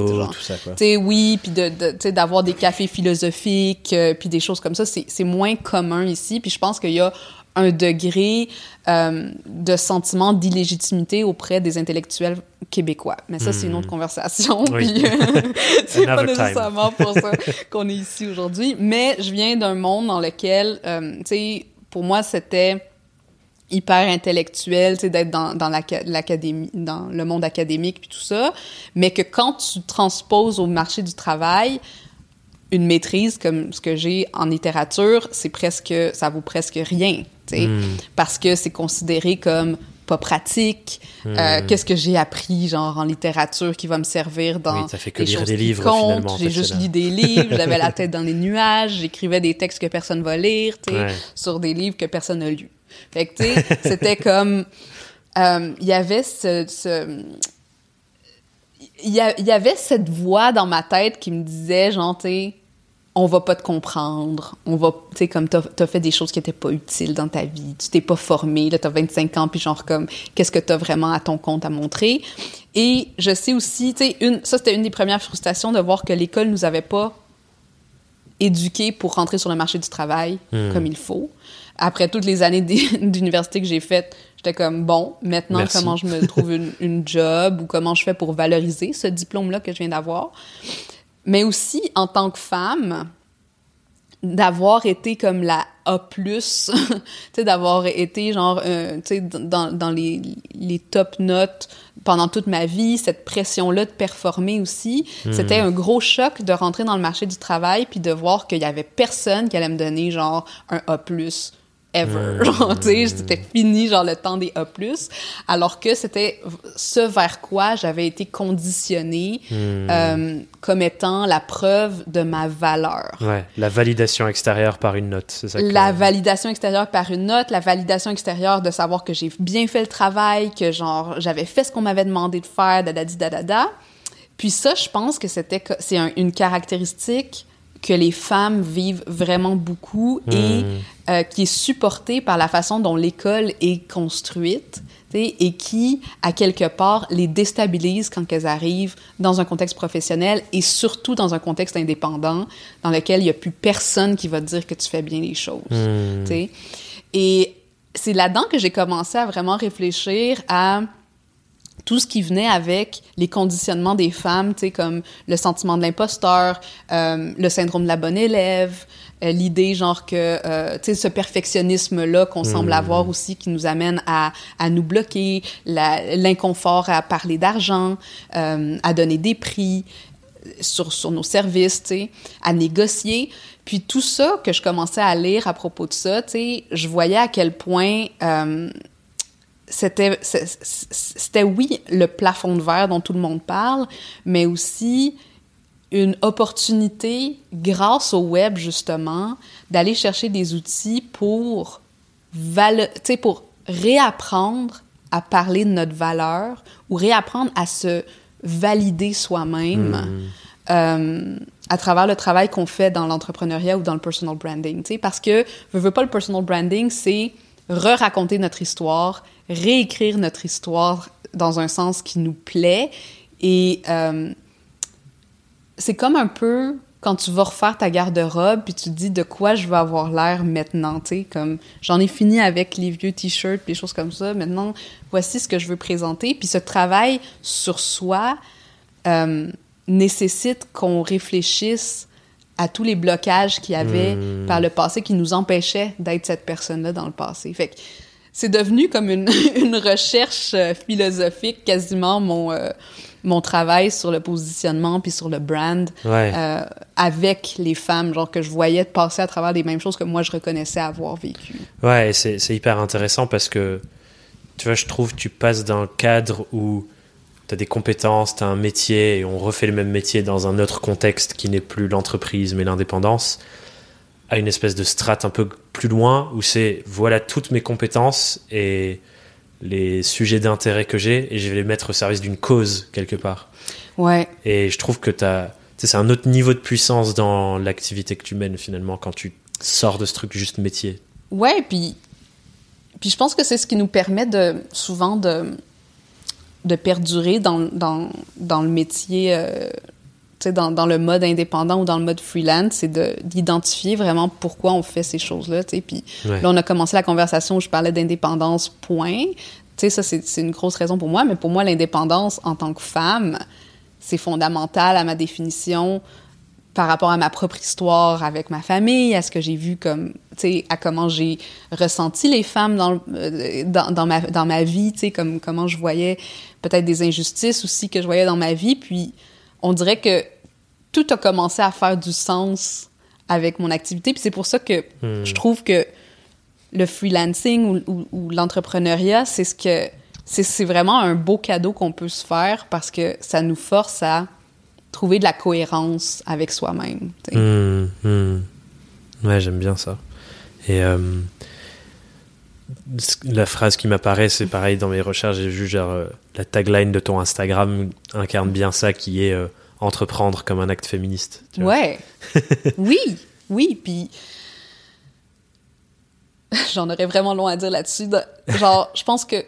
S2: Oui, puis de, d'avoir des cafés philosophiques, puis des choses comme ça, c'est moins commun ici. Puis je pense qu'il y a un degré euh, de sentiment d'illégitimité auprès des intellectuels québécois. Mais ça, c'est une autre hmm. conversation. Oui. Euh, (laughs) c'est pas nécessairement pour ça qu'on est ici aujourd'hui. Mais je viens d'un monde dans lequel, euh, tu sais, pour moi, c'était hyper intellectuel, tu sais, d'être dans, dans l'académie, dans le monde académique puis tout ça. Mais que quand tu transposes au marché du travail, une maîtrise comme ce que j'ai en littérature, c'est presque, ça vaut presque rien, hmm. parce que c'est considéré comme pas pratique. Euh, hmm. Qu'est-ce que j'ai appris, genre, en littérature qui va me servir dans.
S1: Oui, ça fait que lire des livres.
S2: J'ai juste lu des livres, j'avais la (laughs) tête dans les nuages, j'écrivais des textes que personne va lire, sur des livres que personne n'a lus. Fait que, tu sais, (laughs) c'était comme. Euh, il y avait ce, ce il y, avait cette voix dans ma tête qui me disait, genre, tu on va pas te comprendre, on va, tu sais, comme t'as as fait des choses qui étaient pas utiles dans ta vie, tu t'es pas formé, là, t'as 25 ans, puis genre, comme, qu'est-ce que t'as vraiment à ton compte à montrer? Et je sais aussi, tu sais, une, ça, c'était une des premières frustrations de voir que l'école nous avait pas éduqués pour rentrer sur le marché du travail hmm. comme il faut. Après toutes les années (laughs) d'université que j'ai faites, J'étais comme, bon, maintenant, comment je me trouve une, une, job ou comment je fais pour valoriser ce diplôme-là que je viens d'avoir? Mais aussi en tant que femme, d'avoir été comme la A+, (laughs) tu sais, d'avoir été genre, euh, tu sais, dans, dans les, les top notes pendant toute ma vie, cette pression-là de performer aussi, hmm. c'était un gros choc de rentrer dans le marché du travail puis de voir qu'il y avait personne qui allait me donner genre un A+, ever. (laughs) Genre, tu sais, c'était fini, genre, le temps des A+. Alors que c'était ce vers quoi j'avais été conditionnée hmm. euh, comme étant la preuve de ma valeur.
S1: Ouais, la validation extérieure par une note, c'est ça
S2: La validation extérieure par une note, la validation extérieure de savoir que j'ai bien fait le travail, que, genre, j'avais fait ce qu'on m'avait demandé de faire, da da da da da. Puis ça, je pense que c'était c'est une caractéristique que les femmes vivent vraiment beaucoup et hmm. euh, qui est supportée par la façon dont l'école est construite et qui, à quelque part, les déstabilise quand elles arrivent dans un contexte professionnel et surtout dans un contexte indépendant dans lequel il n'y a plus personne qui va te dire que tu fais bien les choses. Hmm. Et c'est là-dedans que j'ai commencé à vraiment réfléchir à tout ce qui venait avec les conditionnements des femmes, tu sais, comme le sentiment de l'imposteur, euh, le syndrome de la bonne élève, euh, l'idée genre que, euh, tu sais, ce perfectionnisme-là qu'on semble hmm. avoir aussi qui nous amène à, à nous bloquer, l'inconfort à parler d'argent, à donner des prix sur, sur nos services, tu sais, à négocier. Puis tout ça que je commençais à lire à propos de ça, tu sais, je voyais à quel point c'était, c'était oui le plafond de verre dont tout le monde parle, mais aussi une opportunité, grâce au web justement, d'aller chercher des outils pour, pour réapprendre à parler de notre valeur ou réapprendre à se valider soi-même hmm. euh, à travers le travail qu'on fait dans l'entrepreneuriat ou dans le personal branding. Parce que, je veux pas, le personal branding, c'est re-raconter notre histoire, réécrire notre histoire dans un sens qui nous plaît. Et euh, c'est comme un peu quand tu vas refaire ta garde-robe puis tu te dis de quoi je vais avoir l'air maintenant, tu sais, comme j'en ai fini avec les vieux t-shirts les choses comme ça, maintenant voici ce que je veux présenter. Puis ce travail sur soi euh, nécessite qu'on réfléchisse à tous les blocages qu'il y avait hmm. par le passé qui nous empêchaient d'être cette personne-là dans le passé. Fait que c'est devenu comme une, (laughs) une, recherche euh, philosophique, quasiment mon, euh, mon travail sur le positionnement puis sur le brand euh, avec les femmes, genre que je voyais passer à travers les mêmes choses que moi je reconnaissais avoir vécu.
S1: Ouais, c'est hyper intéressant parce que, tu vois, je trouve que tu passes d'un cadre où tu as des compétences, tu as un métier et on refait le même métier dans un autre contexte qui n'est plus l'entreprise mais l'indépendance à une espèce de strate un peu plus loin où c'est voilà toutes mes compétences et les sujets d'intérêt que j'ai et je vais les mettre au service d'une cause quelque part.
S2: Ouais.
S1: Et je trouve que tu as c'est un autre niveau de puissance dans l'activité que tu mènes finalement quand tu sors de ce truc juste métier.
S2: Ouais, puis puis je pense que c'est ce qui nous permet de souvent de de perdurer dans, dans, dans le métier euh, dans, dans, le mode indépendant ou dans le mode freelance, c'est d'identifier vraiment pourquoi on fait ces choses-là. Puis là, on a commencé la conversation où je parlais d'indépendance, point. sais, ça, c'est une grosse raison pour moi, mais pour moi, l'indépendance en tant que femme, c'est fondamental à ma définition par rapport à ma propre histoire avec ma famille, à ce que j'ai vu comme, tu sais, à comment j'ai ressenti les femmes dans, euh, dans, dans, ma, dans ma vie, tu sais, comme comment je voyais peut-être des injustices aussi que je voyais dans ma vie. Puis on dirait que tout a commencé à faire du sens avec mon activité. Puis c'est pour ça que hmm. je trouve que le freelancing ou, l'entrepreneuriat, c'est ce que c'est vraiment un beau cadeau qu'on peut se faire parce que ça nous force à trouver de la cohérence avec soi-même.
S1: Hmm. Ouais, j'aime bien ça. Et euh, la phrase qui m'apparaît, c'est pareil dans mes recherches, j'ai vu genre euh, la tagline de ton Instagram incarne bien ça qui est euh, entreprendre comme un acte féministe.
S2: ouais. (laughs) oui, oui, puis (laughs) j'en aurais vraiment long à dire là-dessus. Genre, je pense que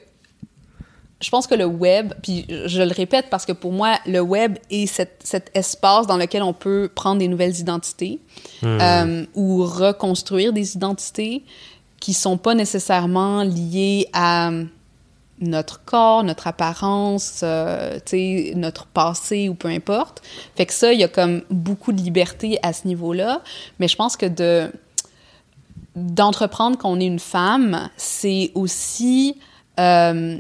S2: je pense que le web, puis je le répète parce que pour moi, le web est cet, espace dans lequel on peut prendre des nouvelles identités hmm. euh, ou reconstruire des identités qui sont pas nécessairement liées à notre corps, notre apparence, euh, notre passé ou peu importe. Fait que ça, il y a comme beaucoup de liberté à ce niveau-là. Mais je pense que de d'entreprendre qu'on est une femme, c'est aussi euh,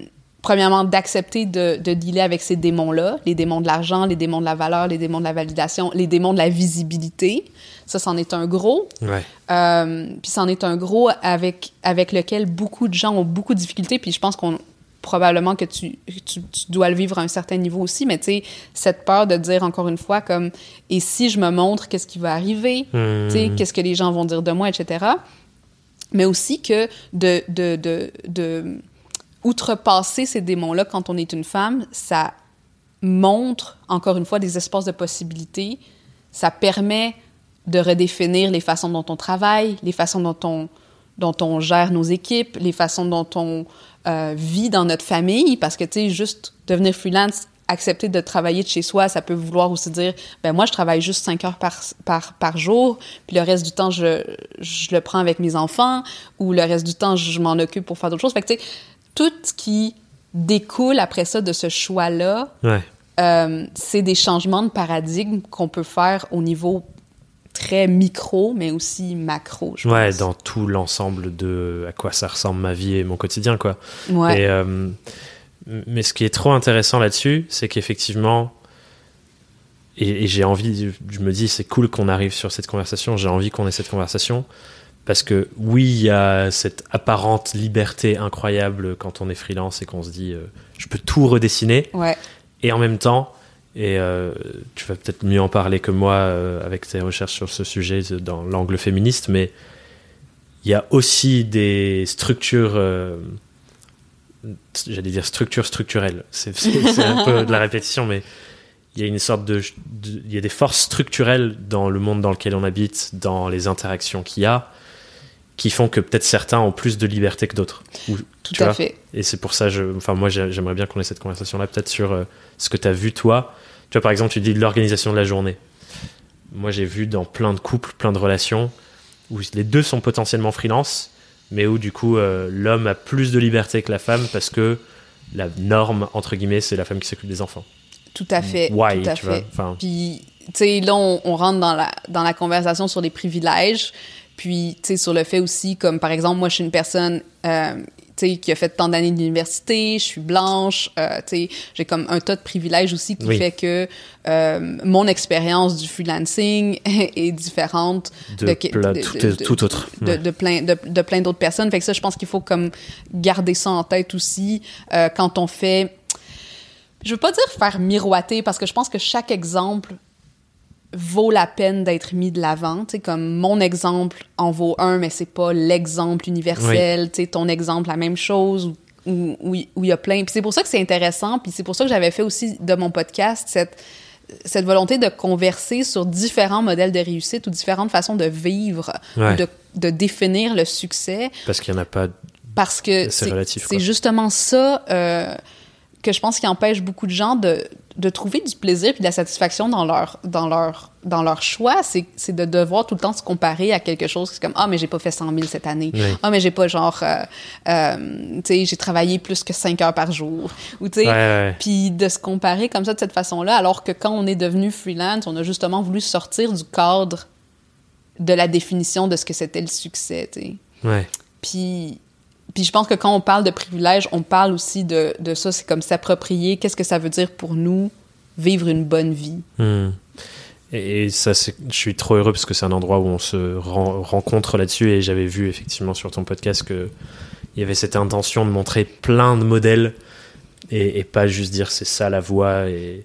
S2: premièrement, d'accepter de, de dealer avec ces démons-là, les démons de l'argent, les démons de la valeur, les démons de la validation, les démons de la visibilité. Ça, c'en est un gros.
S1: Ouais.
S2: Euh, puis c'en est un gros avec, avec lequel beaucoup de gens ont beaucoup de difficultés. Puis je pense qu'on probablement que tu, tu, dois le vivre à un certain niveau aussi, mais tu sais, cette peur de dire encore une fois comme « et si je me montre, qu'est-ce qui va arriver? Tu sais, qu'est-ce que les gens vont dire de moi, etc. » Mais aussi que de, de, de, de outrepasser ces démons-là quand on est une femme, ça montre, encore une fois, des espaces de possibilités. Ça permet de redéfinir les façons dont on travaille, les façons dont on, dont on gère nos équipes, les façons dont on euh, vit dans notre famille. Parce que, tu sais, juste devenir freelance, accepter de travailler de chez soi, ça peut vouloir aussi dire, ben moi, je travaille juste cinq heures par, par, par jour, puis le reste du temps, je, je le prends avec mes enfants, ou le reste du temps, je m'en occupe pour faire d'autres choses. Fait que, tu sais, tout ce qui découle après ça de ce choix-là, euh, c'est des changements de paradigme qu'on peut faire au niveau très micro, mais aussi macro.
S1: Je ouais, dans tout l'ensemble de à quoi ça ressemble ma vie et mon quotidien, quoi.
S2: Ouais.
S1: Euh, mais ce qui est trop intéressant là-dessus, c'est qu'effectivement, et, et j'ai envie, je me dis, c'est cool qu'on arrive sur cette conversation, j'ai envie qu'on ait cette conversation, parce que oui, il y a cette apparente liberté incroyable quand on est freelance et qu'on se dit euh, je peux tout redessiner. Et en même temps, et euh, tu vas peut-être mieux en parler que moi euh, avec tes recherches sur ce sujet dans l'angle féministe, mais il y a aussi des structures, j'allais dire structures structurelles. C'est un peu de la répétition, mais il y a une sorte de, il y a des forces structurelles dans le monde dans lequel on habite, dans les interactions qu'il y a, qui font que peut-être certains ont plus de liberté que d'autres.
S2: Tout à fait.
S1: Et c'est pour ça, je, enfin moi j'aimerais bien qu'on ait cette conversation-là, peut-être sur euh, ce que tu as vu toi. Tu vois, par exemple, tu dis l'organisation de la journée. Moi j'ai vu dans plein de couples, plein de relations, où les deux sont potentiellement freelance, mais où du coup euh, l'homme a plus de liberté que la femme parce que la norme, entre guillemets, c'est la femme qui s'occupe des enfants.
S2: Tout à fait.
S1: Why,
S2: tout à
S1: tu
S2: fait.
S1: vois.
S2: Puis, tu sais, là, on, on, rentre dans la, dans la conversation sur les privilèges. Puis, tu sais, sur le fait aussi, comme par exemple, moi, je suis une personne, euh, tu sais, qui a fait tant d'années d'université, je suis blanche, euh, tu sais, j'ai comme un tas de privilèges aussi qui fait que euh, mon expérience du freelancing (laughs) est différente
S1: de, de, tout, autre.
S2: De, plein, de, plein d'autres personnes. Fait que ça, je pense qu'il faut comme garder ça en tête aussi euh, quand on fait je veux pas dire faire miroiter parce que je pense que chaque exemple vaut la peine d'être mis de l'avant. Comme mon exemple en vaut un, mais c'est pas l'exemple universel. Sais, ton exemple, la même chose, où, où, il y a plein. Puis c'est pour ça que c'est intéressant, puis c'est pour ça que j'avais fait aussi de mon podcast cette, cette volonté de converser sur différents modèles de réussite ou différentes façons de vivre, de, de, définir le succès.
S1: Parce qu'il n'y en a pas.
S2: Parce que c'est justement ça euh, que je pense qui empêche beaucoup de gens de de trouver du plaisir puis de la satisfaction dans leur dans leur dans leur choix. C'est de devoir tout le temps se comparer à quelque chose c'est comme ah mais j'ai pas fait 100 000 cette année. Ah mais j'ai pas genre euh, euh, tu sais j'ai travaillé plus que 5 heures par jour. Ou tu sais puis de se comparer comme ça de cette façon là alors que quand on est devenu freelance on a justement voulu sortir du cadre de la définition de ce que c'était le succès tu sais. Puis puis je pense que quand on parle de privilèges, on parle aussi de, de ça, c'est comme s'approprier, qu'est-ce que ça veut dire pour nous vivre une bonne vie?
S1: Hmm. Et, ça, je suis trop heureux parce que c'est un endroit où on se rencontre là-dessus et j'avais vu effectivement sur ton podcast que il y avait cette intention de montrer plein de modèles et, pas juste dire c'est ça la voie et,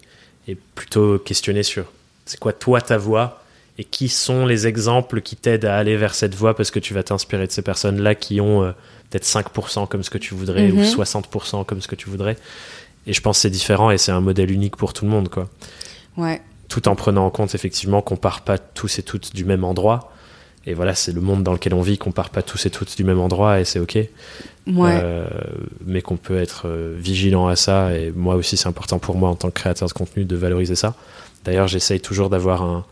S1: et plutôt questionner sur c'est quoi toi ta voie et qui sont les exemples qui t'aident à aller vers cette voie parce que tu vas t'inspirer de ces personnes-là qui ont euh, peut-être 5% comme ce que tu voudrais ou 60% mhm. comme ce que tu voudrais. Et je pense que c'est différent et c'est un modèle unique pour tout le monde, quoi.
S2: Ouais.
S1: Tout en prenant en compte effectivement qu'on part pas tous et toutes du même endroit. Et voilà, c'est le monde dans lequel on vit, qu'on part pas tous et toutes du même endroit et c'est ok.
S2: Ouais.
S1: Euh, mais qu'on peut être euh, vigilant à ça. Et moi aussi, c'est important pour moi en tant que créateur de contenu de valoriser ça. D'ailleurs, j'essaye toujours d'avoir un,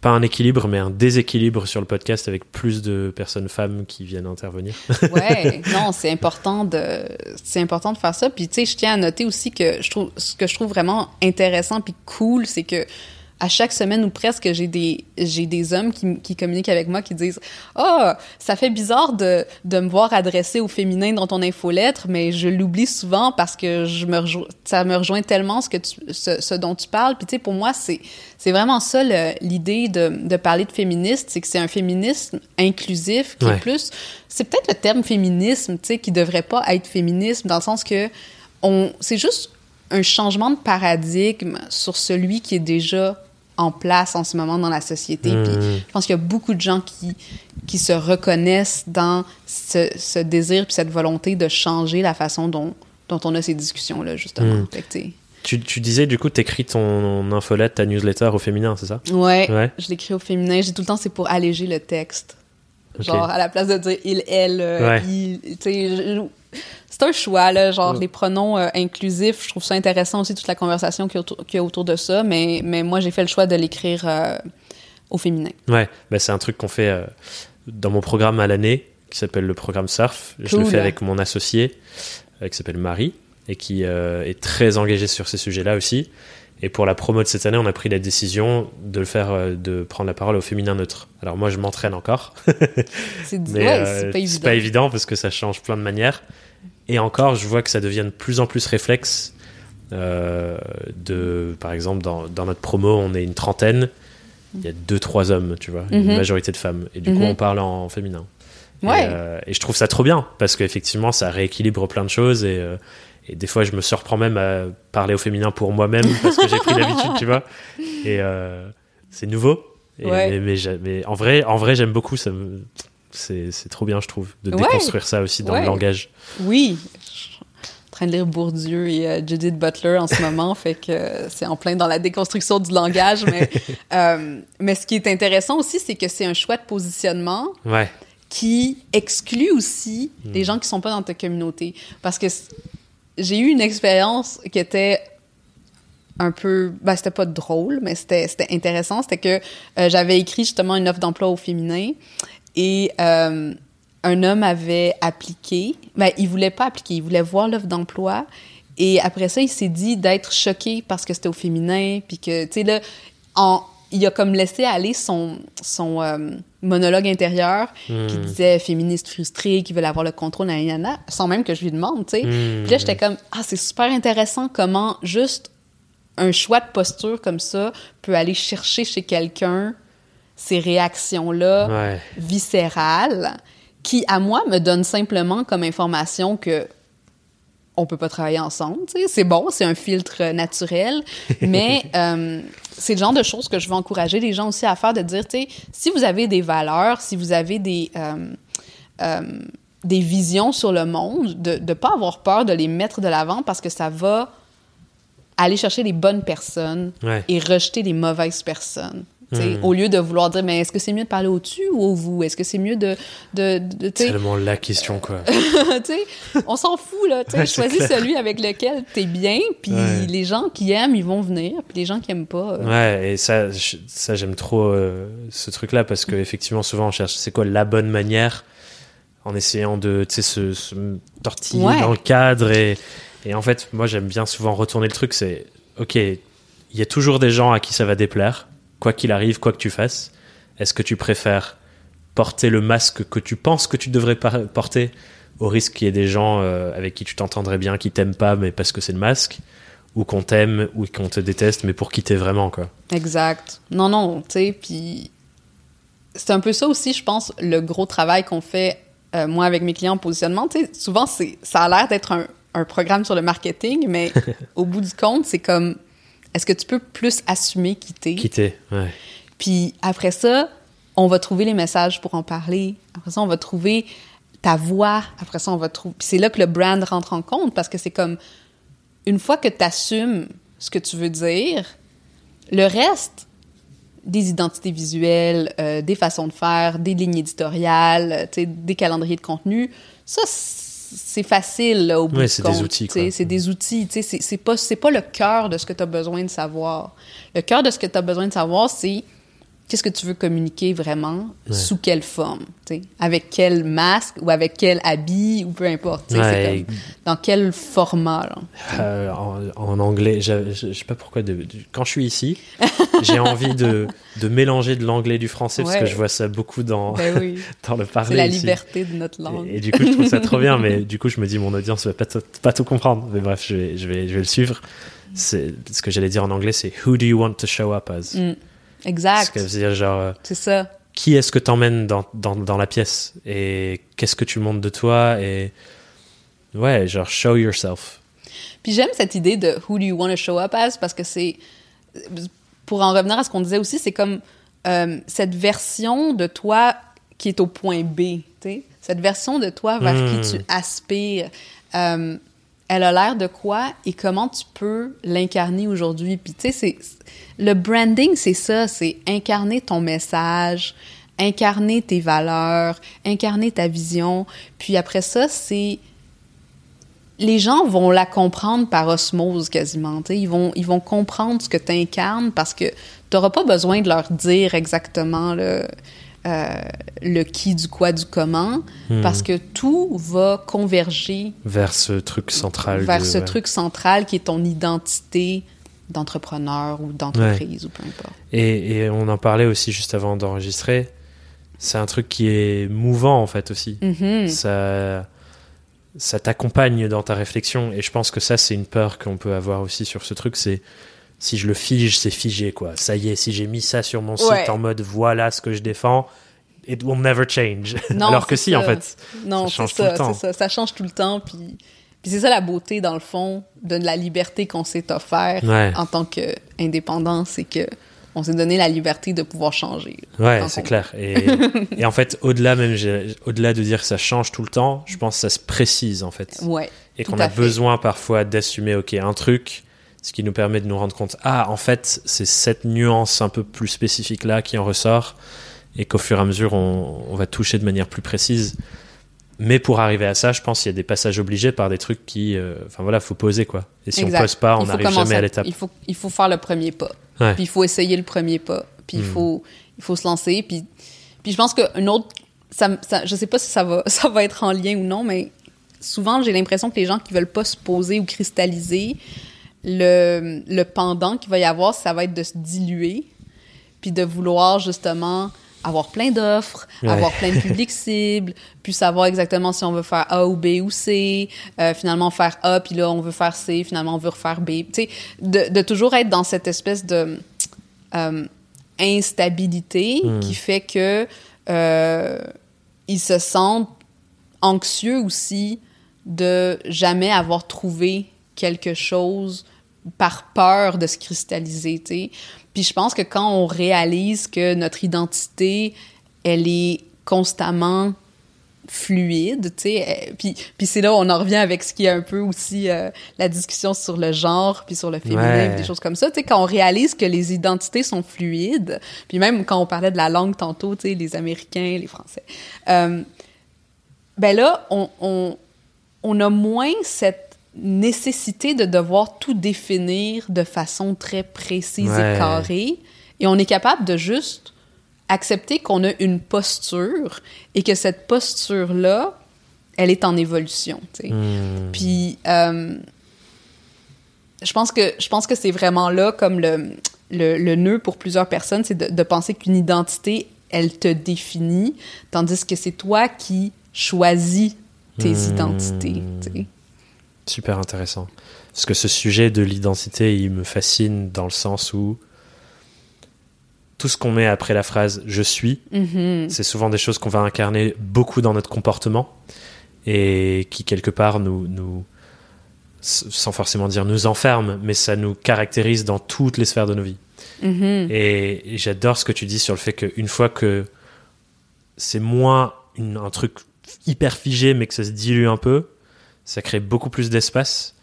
S1: pas un équilibre, mais un déséquilibre sur le podcast avec plus de personnes femmes qui viennent intervenir.
S2: ouais, (laughs) non, c'est important de, c'est important de faire ça. Puis tu sais, je tiens à noter aussi que je trouve, ce que je trouve vraiment intéressant puis cool, c'est que à chaque semaine ou presque, j'ai des, j'ai des hommes qui, qui, communiquent avec moi qui disent Ah, oh, ça fait bizarre de, de me voir adresser au féminin dans ton infolettre, mais je l'oublie souvent parce que je me ça me rejoint tellement ce, que tu, ce, ce dont tu parles. Puis, tu sais, pour moi, c'est, c'est vraiment ça l'idée de, de parler de féministe, c'est que c'est un féminisme inclusif qui est plus. C'est peut-être le terme féminisme, tu sais, qui devrait pas être féminisme dans le sens que on, c'est juste un changement de paradigme sur celui qui est déjà en place en ce moment dans la société. Puis hmm. je pense qu'il y a beaucoup de gens qui, qui se reconnaissent dans ce, ce désir puis cette volonté de changer la façon dont, dont on a ces discussions-là, justement. Hmm.
S1: tu, tu, disais, du coup, tu écris ton infolette, ta newsletter au féminin, c'est ça?
S2: Ouais, ouais. je l'écris au féminin. J'ai tout le temps, c'est pour alléger le texte. Genre, à la place de dire il, elle, euh, il, c'est un choix, là, genre les pronoms euh, inclusifs. Je trouve ça intéressant aussi, toute la conversation qu'il y, a autour de ça, mais, mais moi, j'ai fait le choix de l'écrire euh, au féminin.
S1: Ouais, ben, c'est un truc qu'on fait euh, dans mon programme à l'année, qui s'appelle le programme SURF. Je le fais avec mon associé, qui s'appelle Marie, et qui est très engagée sur ces sujets-là aussi. Et pour la promo de cette année, on a pris la décision de le faire, de prendre la parole au féminin neutre. Alors moi, je m'entraîne encore. (laughs)
S2: c'est ouais,
S1: pas, pas évident parce que ça change plein de manières. Et encore, je vois que ça devient de plus en plus réflexe. Euh, de, par exemple, dans, dans, notre promo, on est une trentaine. Il y a deux, trois hommes, tu vois, une mhm. majorité de femmes. Et du coup, mhm. on parle en, féminin.
S2: Ouais.
S1: Euh, et, je trouve ça trop bien parce qu'effectivement, ça rééquilibre plein de choses. Et, euh, et, des fois, je me surprends même à parler au féminin pour moi-même parce que j'ai pris l'habitude, tu vois. Et c'est nouveau.
S2: mais,
S1: mais, en vrai, en vrai j'aime beaucoup. Ça me, c'est trop bien, je trouve, de déconstruire ça aussi dans le langage.
S2: Oui. Je suis en train de lire Bourdieu et euh, Judith Butler en ce moment, (laughs) fait que c'est en plein dans la déconstruction du langage. Mais, (laughs) euh, mais ce qui est intéressant aussi, c'est que c'est un choix de positionnement qui exclut aussi hmm. les gens qui sont pas dans ta communauté. Parce que j'ai eu une expérience qui était un peu ben c'était pas drôle mais c'était intéressant c'était que euh, j'avais écrit justement une offre d'emploi au féminin et euh, un homme avait appliqué. Ben, il voulait pas appliquer, il voulait voir l'offre d'emploi. Et après ça, il s'est dit d'être choqué parce que c'était au féminin. Puis que, tu sais, là, en, il a comme laissé aller son, son euh, monologue intérieur qui hmm. disait féministe frustré, qui veut avoir le contrôle, nanana, sans même que je lui demande, tu sais. Hmm. Puis là, j'étais comme, ah, c'est super intéressant comment juste un choix de posture comme ça peut aller chercher chez quelqu'un ces réactions-là viscérales qui, à moi, me donnent simplement comme information que on peut pas travailler ensemble. C'est bon, c'est un filtre naturel, (laughs) mais euh, c'est le genre de choses que je veux encourager les gens aussi à faire, de dire, si vous avez des valeurs, si vous avez des... Euh, euh, des visions sur le monde, de ne pas avoir peur de les mettre de l'avant parce que ça va aller chercher les bonnes personnes et rejeter les mauvaises personnes. Hmm. Au lieu de vouloir dire, mais est-ce que c'est mieux de parler au-dessus ou au vous? Est-ce que c'est mieux de. de, de
S1: c'est tellement la question, quoi. (laughs)
S2: on s'en fout, là. Ouais, choisis celui avec lequel tu es bien, puis les gens qui aiment, ils vont venir, puis les gens qui aiment pas.
S1: Euh, ouais, et ça, ça j'aime trop euh, ce truc-là, parce qu'effectivement, souvent, on cherche c'est quoi la bonne manière en essayant de se, se tortiller dans le cadre. Et, et en fait, moi, j'aime bien souvent retourner le truc c'est, OK, il y a toujours des gens à qui ça va déplaire quoi qu'il arrive, quoi que tu fasses Est-ce que tu préfères porter le masque que tu penses que tu devrais porter au risque qu'il y ait des gens euh, avec qui tu t'entendrais bien, qui t'aiment pas, mais parce que c'est le masque ou qu'on t'aime ou qu'on te déteste, mais pour qui t'es vraiment, quoi?
S2: Exact. Non, non, tu sais, puis c'est un peu ça aussi, je pense, le gros travail qu'on fait, euh, moi, avec mes clients en positionnement. Tu sais, souvent, ça a l'air d'être un, un, programme sur le marketing, mais (laughs) au bout du compte, c'est comme est-ce que tu peux plus assumer quitter?
S1: Quitter, ouais.
S2: Puis après ça, on va trouver les messages pour en parler. Après ça, on va trouver ta voix. Après ça, on va trouver. Puis c'est là que le brand rentre en compte parce que c'est comme une fois que tu assumes ce que tu veux dire, le reste, des identités visuelles, euh, des façons de faire, des lignes éditoriales, des calendriers de contenu, ça, c'est facile là, au bout
S1: c'est des outils.
S2: C'est des outils. C'est pas, pas le cœur de ce que tu as besoin de savoir. Le cœur de ce que tu as besoin de savoir, c'est qu'est-ce que tu veux communiquer vraiment, sous quelle forme, avec quel masque ou avec quel habit ou peu importe. dans quel format.
S1: Euh, en, anglais, je, je, sais pas pourquoi, quand je suis ici, j'ai envie de, de, mélanger de l'anglais et du français parce que je vois ça beaucoup dans, ben (laughs) dans le parler. C'est
S2: la liberté de notre langue.
S1: Et, du coup, je trouve ça trop bien, mais (laughs) du coup, je me dis, mon audience va pas, pas tout comprendre. Mais bref, je vais, je vais, je vais le suivre. Ce que j'allais dire en anglais, c'est Who do you want to show up as? Mm.
S2: Exact.
S1: C'est genre. Euh,
S2: c'est ça.
S1: Qui est-ce que t'emmènes dans, dans, dans la pièce et qu'est-ce que tu montres de toi et ouais, genre show yourself.
S2: Puis j'aime cette idée de who do you want to show up as parce que c'est pour en revenir à ce qu'on disait aussi, c'est comme euh, cette version de toi qui est au point B, sais cette version de toi vers qui hmm. tu aspires. Euh, elle a l'air de quoi et comment tu peux l'incarner aujourd'hui? Puis tu sais, le branding, c'est ça, c'est incarner ton message, incarner tes valeurs, incarner ta vision. Puis après ça, c'est les gens vont la comprendre par osmose quasiment. Ils vont, ils vont comprendre ce que tu incarnes parce que tu n'auras pas besoin de leur dire exactement le, euh, le qui, du quoi, du comment, hmm. parce que tout va converger
S1: vers ce truc central.
S2: Vers ce truc central qui est ton identité d'entrepreneur ou d'entreprise ou peu importe.
S1: Et, et, on en parlait aussi juste avant d'enregistrer. C'est un truc qui est mouvant en fait aussi. Mm-hmm. Ça, ça t'accompagne dans ta réflexion et je pense que ça c'est une peur qu'on peut avoir aussi sur ce truc. C'est si je le fige, c'est figé quoi. Ça y est, si j'ai mis ça sur mon site en mode voilà ce que je défends, it will never change. (laughs) Alors que si en fait,
S2: non, ça change tout le temps. Ça, ça change tout le temps puis puis c'est ça la beauté, dans le fond, de la liberté qu'on s'est offert en tant qu'indépendant, c'est que on s'est donné la liberté de pouvoir changer.
S1: Ouais, c'est clair. Et, et, en fait, au-delà même, au-delà de dire que ça change tout le temps, je pense que ça se précise en fait.
S2: Ouais.
S1: Et qu'on a besoin parfois d'assumer, ok, un truc, ce qui nous permet de nous rendre compte, ah, en fait, c'est cette nuance un peu plus spécifique là qui en ressort, et qu'au fur et à mesure, on, on va toucher de manière plus précise. Mais pour arriver à ça, je pense qu'il y a des passages obligés par des trucs qui, euh, enfin voilà, faut poser quoi. Et si on pose pas, on n'arrive jamais à, l'étape.
S2: Il faut, il faut faire le premier pas. Puis il faut essayer le premier pas. Puis il hmm. faut, il faut se lancer. Puis, puis je pense qu'une autre, ça, ça, je sais pas si ça va, (laughs) ça va être en lien ou non, mais souvent j'ai l'impression que les gens qui veulent pas se poser ou cristalliser, le, le pendant qu'il va y avoir, ça va être de se diluer, puis de vouloir justement avoir plein d'offres, avoir plein de publics (laughs) cibles, puis savoir exactement si on veut faire A ou B ou C, euh, finalement faire A, puis là on veut faire C, finalement on veut refaire B. Tu sais, de, de, toujours être dans cette espèce de euh, instabilité hmm. qui fait que euh, ils se sentent anxieux aussi de jamais avoir trouvé quelque chose par peur de se cristalliser, tu sais. Puis je pense que quand on réalise que notre identité, elle est constamment fluide, tu sais, puis, puis c'est là où on en revient avec ce qui est un peu aussi euh, la discussion sur le genre, puis sur le féminin, des choses comme ça, tu sais, quand on réalise que les identités sont fluides, puis même quand on parlait de la langue tantôt, tu sais, les Américains, les Français, euh, ben là, on, on, on a moins cette nécessité de devoir tout définir de façon très précise et carrée. Et on est capable de juste accepter qu'on a une posture et que cette posture-là, elle est en évolution. Hmm. Puis, euh, je pense que, je pense que c'est vraiment là comme le, le, nœud pour plusieurs personnes, c'est de, de penser qu'une identité, elle te définit, tandis que c'est toi qui choisis tes hmm. identités.
S1: Super intéressant. Parce que ce sujet de l'identité, il me fascine dans le sens où tout ce qu'on met après la phrase je suis, mm-hmm. c'est souvent des choses qu'on va incarner beaucoup dans notre comportement et qui quelque part nous, nous sans forcément dire nous enferment, mais ça nous caractérise dans toutes les sphères de nos vies. Mm-hmm. Et, j'adore ce que tu dis sur le fait qu'une fois que c'est moins un truc hyper figé, mais que ça se dilue un peu, ça crée beaucoup plus d'espace.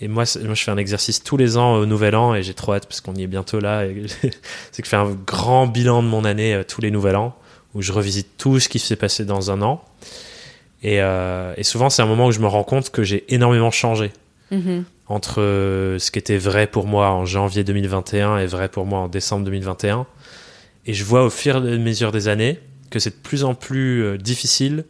S1: Et moi, moi, je fais un exercice tous les ans au Nouvel An et j'ai trop hâte parce qu'on y est bientôt là. (laughs) c'est que je fais un grand bilan de mon année euh, tous les Nouvel An où je revisite tout ce qui s'est passé dans un an. Et, euh, et souvent, c'est un moment où je me rends compte que j'ai énormément changé mm-hmm. entre euh, ce qui était vrai pour moi en janvier 2021 et vrai pour moi en décembre 2021. Et je vois au fur et à mesure des années que c'est de plus en plus difficile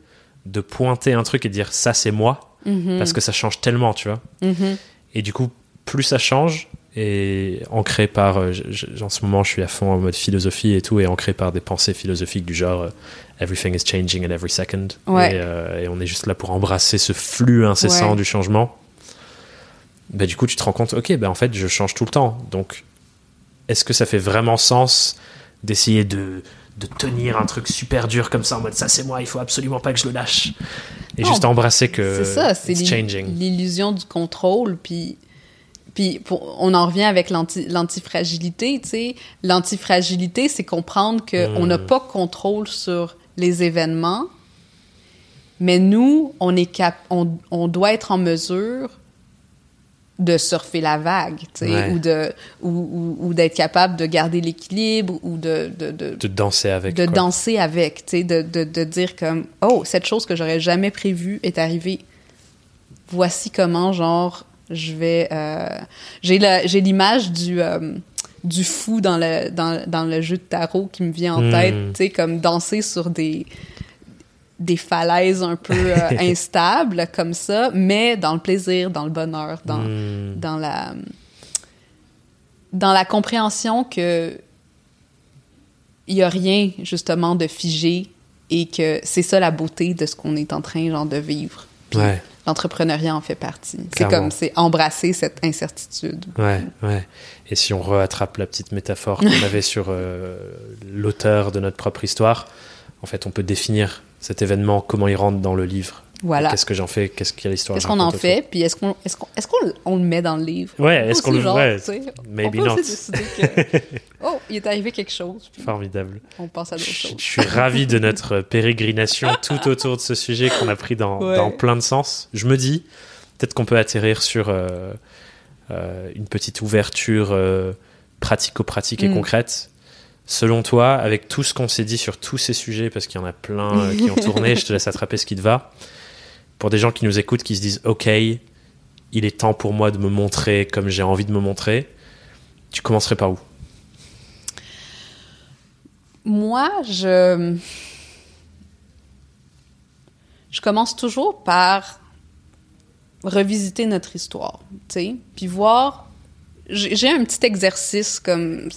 S1: de pointer un truc et dire ça c'est moi, mhm. parce que ça change tellement, tu vois. Mhm. Et du coup, plus ça change, et ancré par, euh, en ce moment je suis à fond en mode philosophie et tout, et ancré par des pensées philosophiques du genre euh, everything is changing at every second, et, on est juste là pour embrasser ce flux incessant du changement. Bah, du coup tu te rends compte, ok, bah, en fait je change tout le temps, donc est-ce que ça fait vraiment sens d'essayer de, de tenir un truc super dur comme ça en mode ça c'est moi, il faut absolument pas que je le lâche. Et juste embrasser que
S2: c'est ça, c'est l'illusion du contrôle. Puis, puis on en revient avec l'antifragilité. tu sais. L'antifragilité, c'est comprendre qu'on n'a hmm. pas contrôle sur les événements, mais nous, on, est cap on, on doit être en mesure de surfer la vague, tu sais, ou de ou, ou, d'être capable de garder l'équilibre ou de de, de
S1: de danser avec
S2: de danser avec, tu sais, de, de, de dire comme oh cette chose que j'aurais jamais prévue est arrivée. Voici comment genre je vais euh, j'ai j'ai l'image du euh, du fou dans le dans, dans le jeu de tarot qui me vient en hmm. tête, tu sais comme danser sur des des falaises un peu euh, (laughs) instables comme ça, mais dans le plaisir, dans le bonheur, dans, hmm. dans la dans la compréhension que il y a rien justement de figé et que c'est ça la beauté de ce qu'on est en train genre de vivre. L'entrepreneuriat en fait partie. C'est comme c'est embrasser cette incertitude.
S1: Ouais, ouais. Et si on rattrape la petite métaphore qu'on (laughs) avait sur euh, l'auteur de notre propre histoire, en fait, on peut définir cet événement, comment il rentre dans le livre? Voilà. Qu'est-ce que j'en fais? Qu'est-ce qu'il y a l'histoire
S2: Qu'est-ce qu'on en fait? Puis est-ce qu'on qu'on est-ce qu'on le met dans le livre?
S1: Ouais, est-ce qu'on le met Maybe on peut
S2: Aussi décider que (laughs) oh, il est arrivé quelque chose.
S1: Formidable.
S2: On pense à d'autres choses.
S1: Je suis ravi de notre pérégrination (laughs) tout autour de ce sujet qu'on a pris dans, dans, plein de sens. Je me dis peut-être qu'on peut atterrir sur euh, euh, une petite ouverture euh, pratico-pratique et mm. concrète Selon toi, avec tout ce qu'on s'est dit sur tous ces sujets, parce qu'il y en a plein euh, qui ont (laughs) tourné, je te laisse attraper ce qui te va. Pour des gens qui nous écoutent, qui se disent Ok, il est temps pour moi de me montrer comme j'ai envie de me montrer, tu commencerais par où?
S2: Moi, je. Je commence toujours par revisiter notre histoire, tu sais, puis voir j'ai un petit exercice comme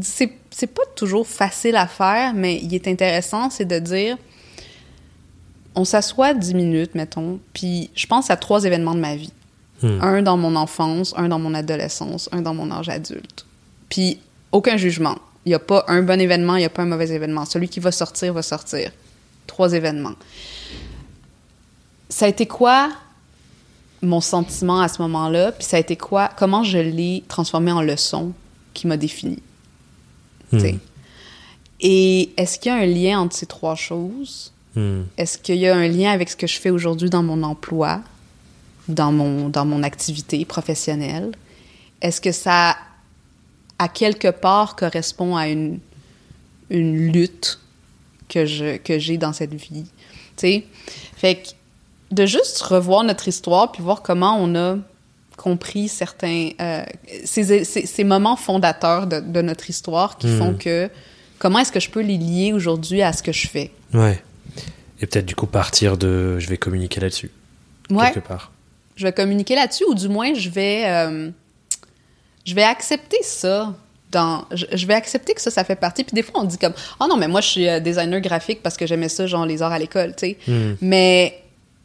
S2: c'est pas toujours facile à faire mais il est intéressant c'est de dire on s'assoit 10 minutes mettons puis je pense à trois événements de ma vie. Hmm. un dans mon enfance un dans mon adolescence un dans mon âge adulte. Puis aucun jugement. Il y a pas un bon événement il y a pas un mauvais événement. Celui qui va sortir va sortir. Trois événements. Ça a été quoi mon sentiment à ce moment-là, puis ça a été quoi, comment je l'ai transformé en leçon qui m'a défini. Hmm. Et est-ce qu'il y a un lien entre ces trois choses? Hmm. Est-ce qu'il y a un lien avec ce que je fais aujourd'hui dans mon emploi, dans mon, dans mon activité professionnelle? Est-ce que ça, à quelque part, correspond à une, une lutte que j'ai que dans cette vie? sais? Fait que de juste revoir notre histoire puis voir comment on a compris certains euh, ces, ces, ces, moments fondateurs de, de, notre histoire qui font hmm. que comment est-ce que je peux les lier aujourd'hui à ce que je fais?
S1: Ouais et peut-être du coup partir de je vais communiquer là-dessus ouais. quelque part
S2: je vais communiquer là-dessus ou du moins je vais euh, je vais accepter ça dans je, vais accepter que ça ça fait partie puis des fois on dit comme oh non mais moi je suis euh, designer graphique parce que j'aimais ça genre les arts à l'école tu sais hmm. mais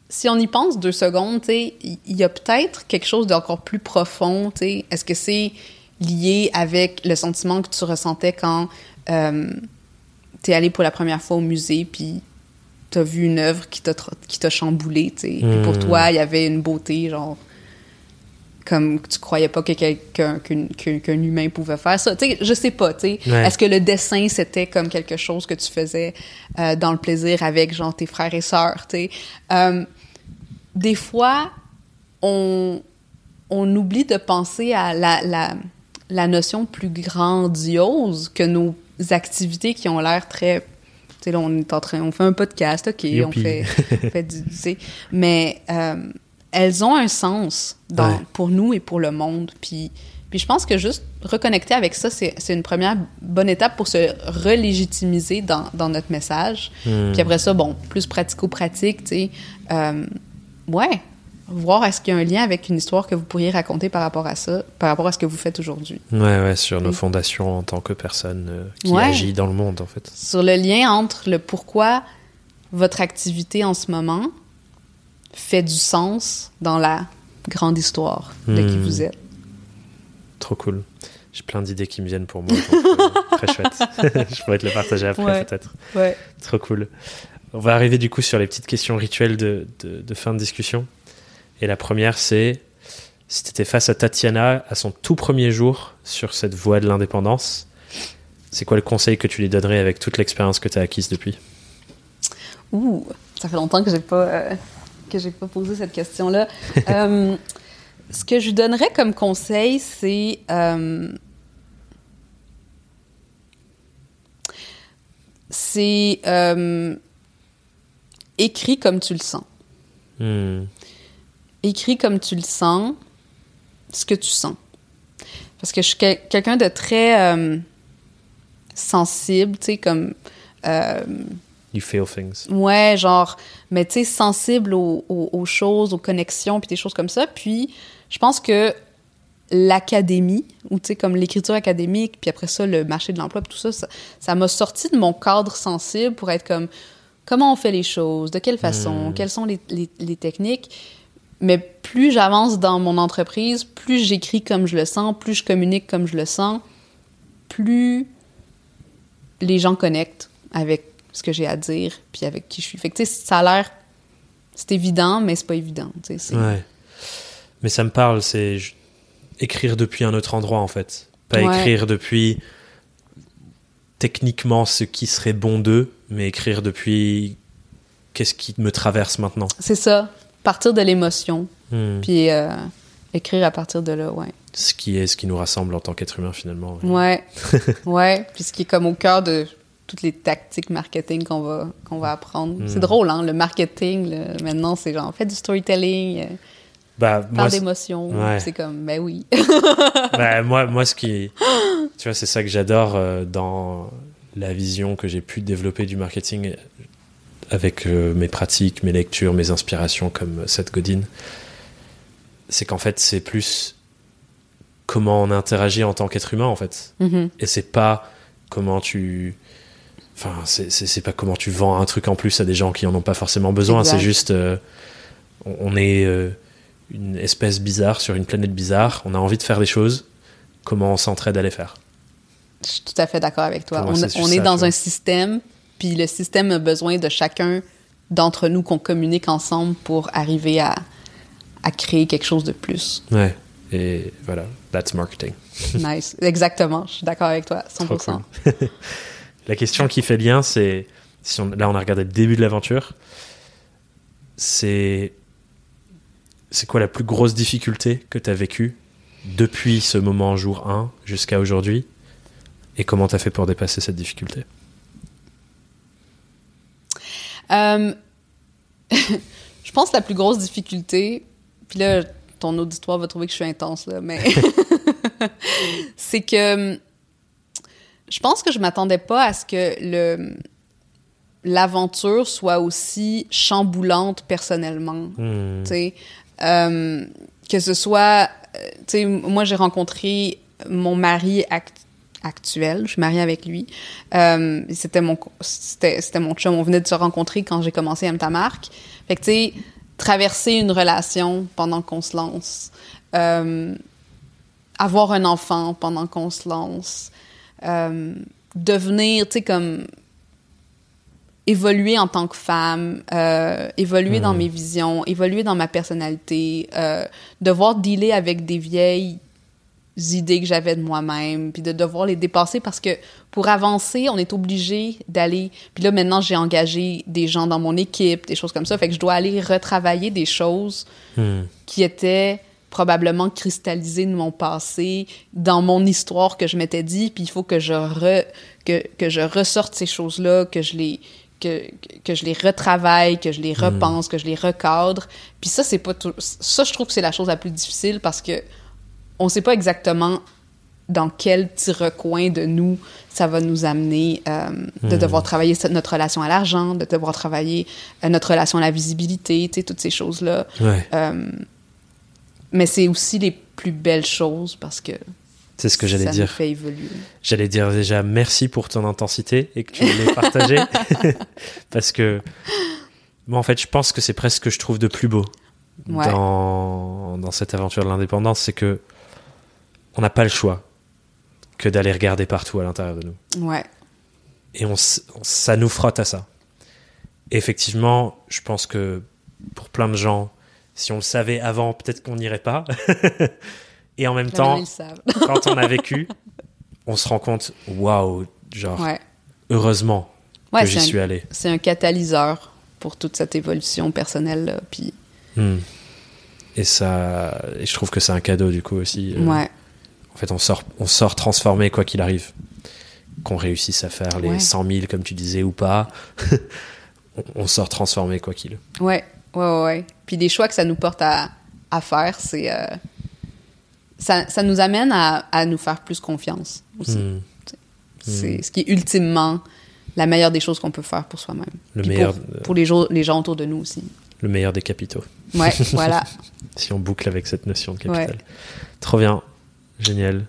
S2: si on y pense deux secondes, il y a peut-être quelque chose d'encore plus profond. Est-ce que c'est lié avec le sentiment que tu ressentais quand euh, tu es allé pour la première fois au musée, puis tu as vu une œuvre qui t'a chamboulé, Puis pour hmm. toi, il y avait une beauté, genre comme tu croyais pas que quelqu'un qu'un humain pouvait faire ça. Tu sais je sais pas tu sais. Est-ce que le dessin c'était comme quelque chose que tu faisais euh, dans le plaisir avec genre tes frères et sœurs tu sais? Euh, des fois, on, on oublie de penser à la, la, la, notion plus grandiose que nos activités qui ont l'air très. Tu sais, là, on est en train. On fait un podcast, OK, on fait, on fait du. Tu sais, mais euh, elles ont un sens dans, pour nous et pour le monde. Puis, Puis je pense que juste reconnecter avec ça, c'est une première bonne étape pour se relégitimiser dans, dans notre message. Hmm. Puis après ça, bon, plus pratico-pratique, tu sais. Euh, ouais, voir est-ce qu'il y a un lien avec une histoire que vous pourriez raconter par rapport à ça, par rapport à ce que vous faites aujourd'hui.
S1: Ouais, ouais, sur nos fondations en tant que personne euh, qui agit dans le monde, en fait.
S2: Sur le lien entre le pourquoi votre activité en ce moment fait du sens dans la grande histoire de qui hmm. vous êtes.
S1: Trop cool. J'ai plein d'idées qui me viennent pour moi. Euh, très chouette. (laughs) Je pourrais te le partager après, peut-être.
S2: Ouais.
S1: Trop cool. On va arriver du coup sur les petites questions rituelles de, de fin de discussion. Et la première, c'est si tu étais face à Tatiana à son tout premier jour sur cette voie de l'indépendance, c'est quoi le conseil que tu lui donnerais avec toute l'expérience que tu as acquise depuis?
S2: Ouh, ça fait longtemps que j'ai pas euh, que j'ai pas posé cette question-là. (laughs) Euh, ce que je lui donnerais comme conseil, c'est euh, c'est écrit comme tu le sens. Hmm écris comme tu le sens, ce que tu sens. Parce que je suis quelqu'un de très euh, sensible, tu sais, comme. Euh,
S1: you feel things.
S2: Ouais, genre, mais tu sais, sensible aux, choses, aux connexions, puis des choses comme ça. Puis, je pense que l'académie, ou tu sais, comme l'écriture académique, puis après ça, le marché de l'emploi, tout ça, ça m'a sorti de mon cadre sensible pour être comme comment on fait les choses, de quelle façon, hmm. quelles sont les, les techniques? Mais plus j'avance dans mon entreprise, plus j'écris comme je le sens, plus je communique comme je le sens, plus les gens connectent avec ce que j'ai à dire, puis avec qui je suis. Fait que, ça a l'air... C'est évident, mais c'est pas évident,
S1: Ouais. Mais ça me parle, c'est écrire depuis un autre endroit, en fait. Pas écrire depuis techniquement ce qui serait bon d'eux, mais écrire depuis qu'est-ce qui me traverse maintenant?
S2: C'est ça partir de l'émotion, hmm. puis euh, écrire à partir de là, ouais.
S1: Ce qui est ce qui nous rassemble en tant qu'être humain finalement.
S2: Ouais, ouais. (laughs) Puis ce qui est comme au cœur de toutes les tactiques marketing qu'on va qu'on va apprendre. C'est hmm. drôle, hein, le marketing. maintenant, c'est genre fait du storytelling. Euh, bah, par d'émotion. C'est comme, ben oui. (laughs)
S1: bah, moi, moi, ce qui. (gasps) Tu vois, c'est ça que j'adore euh, dans la vision que j'ai pu développer du marketing avec euh, mes pratiques, mes lectures, mes inspirations comme Seth Godin, c'est qu'en fait, c'est plus comment on interagit en tant qu'être humain, en fait. Mm-hmm. Et c'est pas comment tu. Enfin, c'est pas comment tu vends un truc en plus à des gens qui en ont pas forcément besoin. C'est juste. Euh, on est euh, une espèce bizarre sur une planète bizarre. On a envie de faire des choses. Comment on s'entraide à les faire
S2: Je suis tout à fait d'accord avec toi. on, on est dans un système puis le système a besoin de chacun d'entre nous qu'on communique ensemble pour arriver à, à créer quelque chose de plus.
S1: Ouais. Et voilà, that's marketing. (laughs)
S2: nice. Exactement. Je suis d'accord avec toi, 100%. (laughs)
S1: La question qui fait lien, c'est, si là on a regardé le début de l'aventure, c'est c'est quoi la plus grosse difficulté que tu as vécue depuis ce moment jour 1 jusqu'à aujourd'hui? Et comment tu as fait pour dépasser cette difficulté?
S2: Euh, (laughs) je pense que la plus grosse difficulté, puis là, ton auditoire va trouver que je suis intense, là, mais (laughs) c'est que je pense que je m'attendais pas à ce que le l'aventure soit aussi chamboulante personnellement. Sais, euh, que ce soit, euh, moi j'ai rencontré mon mari actuel actuel. Je suis mariée avec lui. Euh, c'était mon c'était c'était mon chum. On venait de se rencontrer quand j'ai commencé à ta marque. Fait que tu sais, traverser une relation pendant qu'on se lance, euh, avoir un enfant pendant qu'on se lance, euh, devenir, tu sais, comme évoluer en tant que femme, euh, évoluer dans hmm. mes visions, évoluer dans ma personnalité, euh, devoir dealer avec des vieilles idées que j'avais de moi-même, puis de devoir les dépasser parce que pour avancer, on est obligé d'aller. Puis là, maintenant, j'ai engagé des gens dans mon équipe, des choses comme ça. Fait que je dois aller retravailler des choses hmm. qui étaient probablement cristallisées de mon passé, dans mon histoire que je m'étais dit. Puis il faut que je, re, que, que je ressorte ces choses-là, que je les. Que, que, je les retravaille, que je les hmm. repense, que je les recadre. Puis ça, c'est pas tout... Ça, je trouve que c'est la chose la plus difficile parce que on sait pas exactement dans quel petit recoin de nous ça va nous amener euh, de hmm. devoir travailler notre relation à l'argent, de devoir travailler euh, notre relation à la visibilité, toutes ces choses-là. Euh, mais c'est aussi les plus belles choses parce que
S1: c'est ce que j'allais dire.
S2: Ça fait évoluer.
S1: J'allais dire déjà merci pour ton intensité et que tu l'aies partagé (laughs) parce que moi en fait je pense que c'est presque ce que je trouve de plus beau dans, dans cette aventure de l'indépendance, c'est que on n'a pas le choix que d'aller regarder partout à l'intérieur de nous.
S2: Ouais.
S1: Et on, ça nous frotte à ça. effectivement, je pense que pour plein de gens, si on le savait avant, peut-être qu'on n'irait pas. (laughs) Et en même temps, quand on a vécu, on se rend compte, waouh, genre, heureusement que j'y suis allé.
S2: C'est un catalyseur pour toute cette évolution personnelle. puis...
S1: Hmm. Et ça, et je trouve que c'est un cadeau du coup aussi.
S2: Euh, ouais.
S1: En fait, on sort, on sort transformé quoi qu'il arrive. Qu'on réussisse à faire les 100 000 comme tu disais ou pas, (laughs) on, sort transformé quoi qu'il.
S2: Ouais, ouais, ouais. Puis des choix que ça nous porte à, à faire, c'est euh, ça, ça, nous amène à, à, nous faire plus confiance aussi. Hmm. C'est hmm. ce qui est ultimement la meilleure des choses qu'on peut faire pour soi-même. Le meilleur pour, pour les, les gens autour de nous aussi.
S1: Le meilleur des capitaux.
S2: Ouais, (laughs) voilà.
S1: si on boucle avec cette notion de capital. Trop bien. Génial.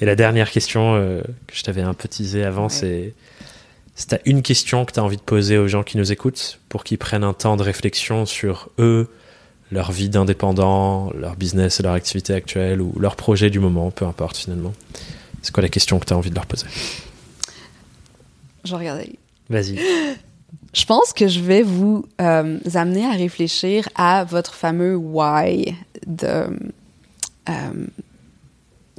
S1: Et la dernière question euh, que je t'avais un peu teasé avant, c'est si tu as une question que tu as envie de poser aux gens qui nous écoutent pour qu'ils prennent un temps de réflexion sur eux, leur vie d'indépendant, leur business et leur activité actuelle ou leur projet du moment, peu importe finalement. C'est quoi la question que tu as envie de leur poser?
S2: Je vais regarder.
S1: Vas-y. (laughs)
S2: Je pense que je vais vous euh, amener à réfléchir à votre fameux why de euh,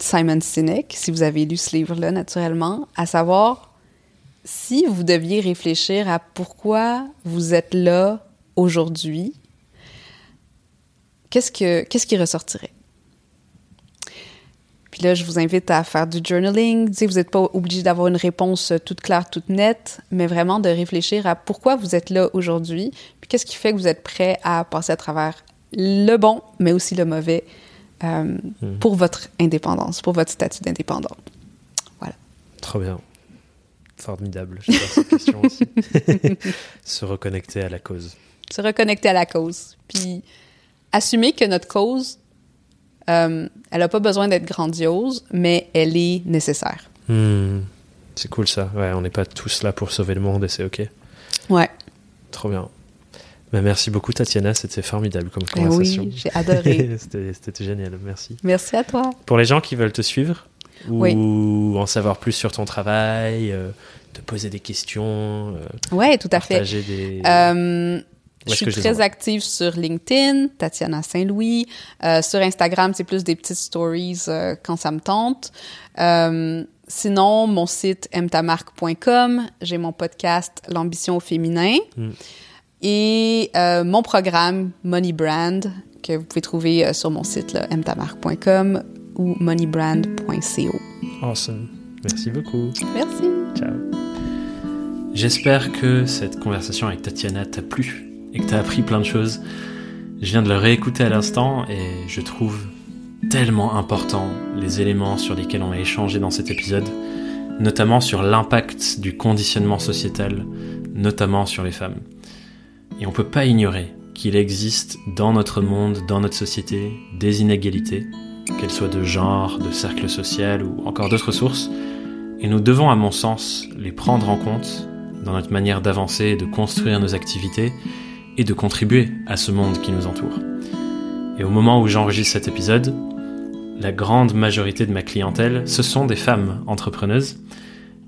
S2: Simon Sinek, si vous avez lu ce livre-là naturellement, à savoir si vous deviez réfléchir à pourquoi vous êtes là aujourd'hui, qu'est-ce, que, qu'est-ce qui ressortirait? Puis là, je vous invite à faire du journaling. vous n'êtes pas obligé d'avoir une réponse toute claire, toute nette, mais vraiment de réfléchir à pourquoi vous êtes là aujourd'hui, puis qu'est-ce qui fait que vous êtes prêt à passer à travers le bon, mais aussi le mauvais, euh, hmm. pour votre indépendance, pour votre statut d'indépendant. Voilà.
S1: Trop bien. Formidable. J'adore cette question aussi. (laughs) Se reconnecter à la cause.
S2: Se reconnecter à la cause. Puis assumer que notre cause, euh, elle n'a pas besoin d'être grandiose, mais elle est nécessaire.
S1: Hmm. C'est cool ça. Ouais, on n'est pas tous là pour sauver le monde et c'est OK.
S2: Ouais.
S1: Trop bien. Bah, merci beaucoup Tatiana, c'était formidable comme eh conversation.
S2: Oui, j'ai adoré. (laughs)
S1: c'était génial, merci.
S2: Merci à toi.
S1: Pour les gens qui veulent te suivre ou en savoir plus sur ton travail, euh, te poser des questions,
S2: euh, ouais, tout à fait. Des... Euh, je suis très active sur LinkedIn, Tatiana Saint-Louis. sur Instagram, c'est plus des petites stories quand ça me tente. sinon, mon site mtamarque.com, j'ai mon podcast L'ambition au féminin. Hmm et euh, mon programme Money Brand que vous pouvez trouver euh, sur mon site mtamark.com ou moneybrand.co.
S1: Awesome. Merci beaucoup.
S2: Merci.
S1: Ciao. J'espère que cette conversation avec Tatiana t'a plu et que t'as appris plein de choses. Je viens de le réécouter à l'instant et je trouve tellement important les éléments sur lesquels on a échangé dans cet épisode, notamment sur l'impact du conditionnement sociétal, notamment sur les femmes. Et on ne peut pas ignorer qu'il existe dans notre monde, dans notre société, des inégalités, qu'elles soient de genre, de cercle social ou encore d'autres sources, et nous devons à mon sens les prendre en compte dans notre manière d'avancer et de construire nos activités et de contribuer à ce monde qui nous entoure. Et au moment où j'enregistre cet épisode, la grande majorité de ma clientèle, ce sont des femmes entrepreneuses,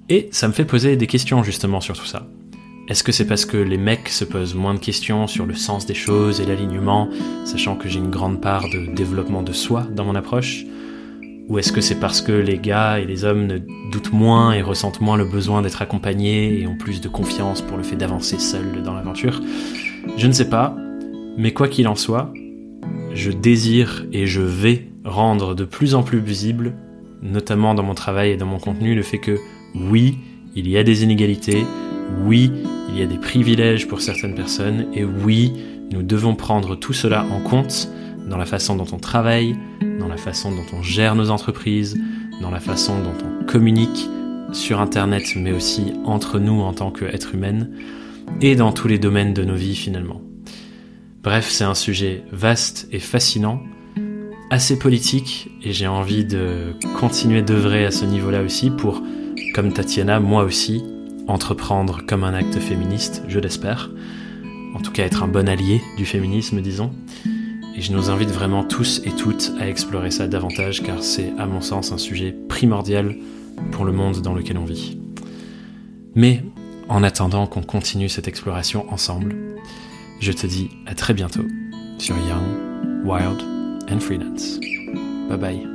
S1: et ça me fait poser des questions justement sur tout ça. Est-ce que c'est parce que les mecs se posent moins de questions sur le sens des choses et l'alignement, sachant que j'ai une grande part de développement de soi dans mon approche? Ou est-ce que c'est parce que les gars et les hommes ne doutent moins et ressentent moins le besoin d'être accompagnés et ont plus de confiance pour le fait d'avancer seul dans l'aventure? Je ne sais pas, mais quoi qu'il en soit, je désire et je vais rendre de plus en plus visible, notamment dans mon travail et dans mon contenu, le fait que oui, il y a des inégalités, oui, il y a des privilèges pour certaines personnes et oui, nous devons prendre tout cela en compte dans la façon dont on travaille, dans la façon dont on gère nos entreprises, dans la façon dont on communique sur Internet, mais aussi entre nous en tant qu'êtres humains, et dans tous les domaines de nos vies finalement. Bref, c'est un sujet vaste et fascinant, assez politique, et j'ai envie de continuer d'œuvrer à ce niveau-là aussi pour, comme Tatiana, moi aussi, entreprendre comme un acte féministe, je l'espère, en tout cas être un bon allié du féminisme, disons. Et je nous invite vraiment tous et toutes à explorer ça davantage car c'est à mon sens un sujet primordial pour le monde dans lequel on vit. Mais en attendant qu'on continue cette exploration ensemble, je te dis à très bientôt sur Young, Wild and Freelance. Bye bye.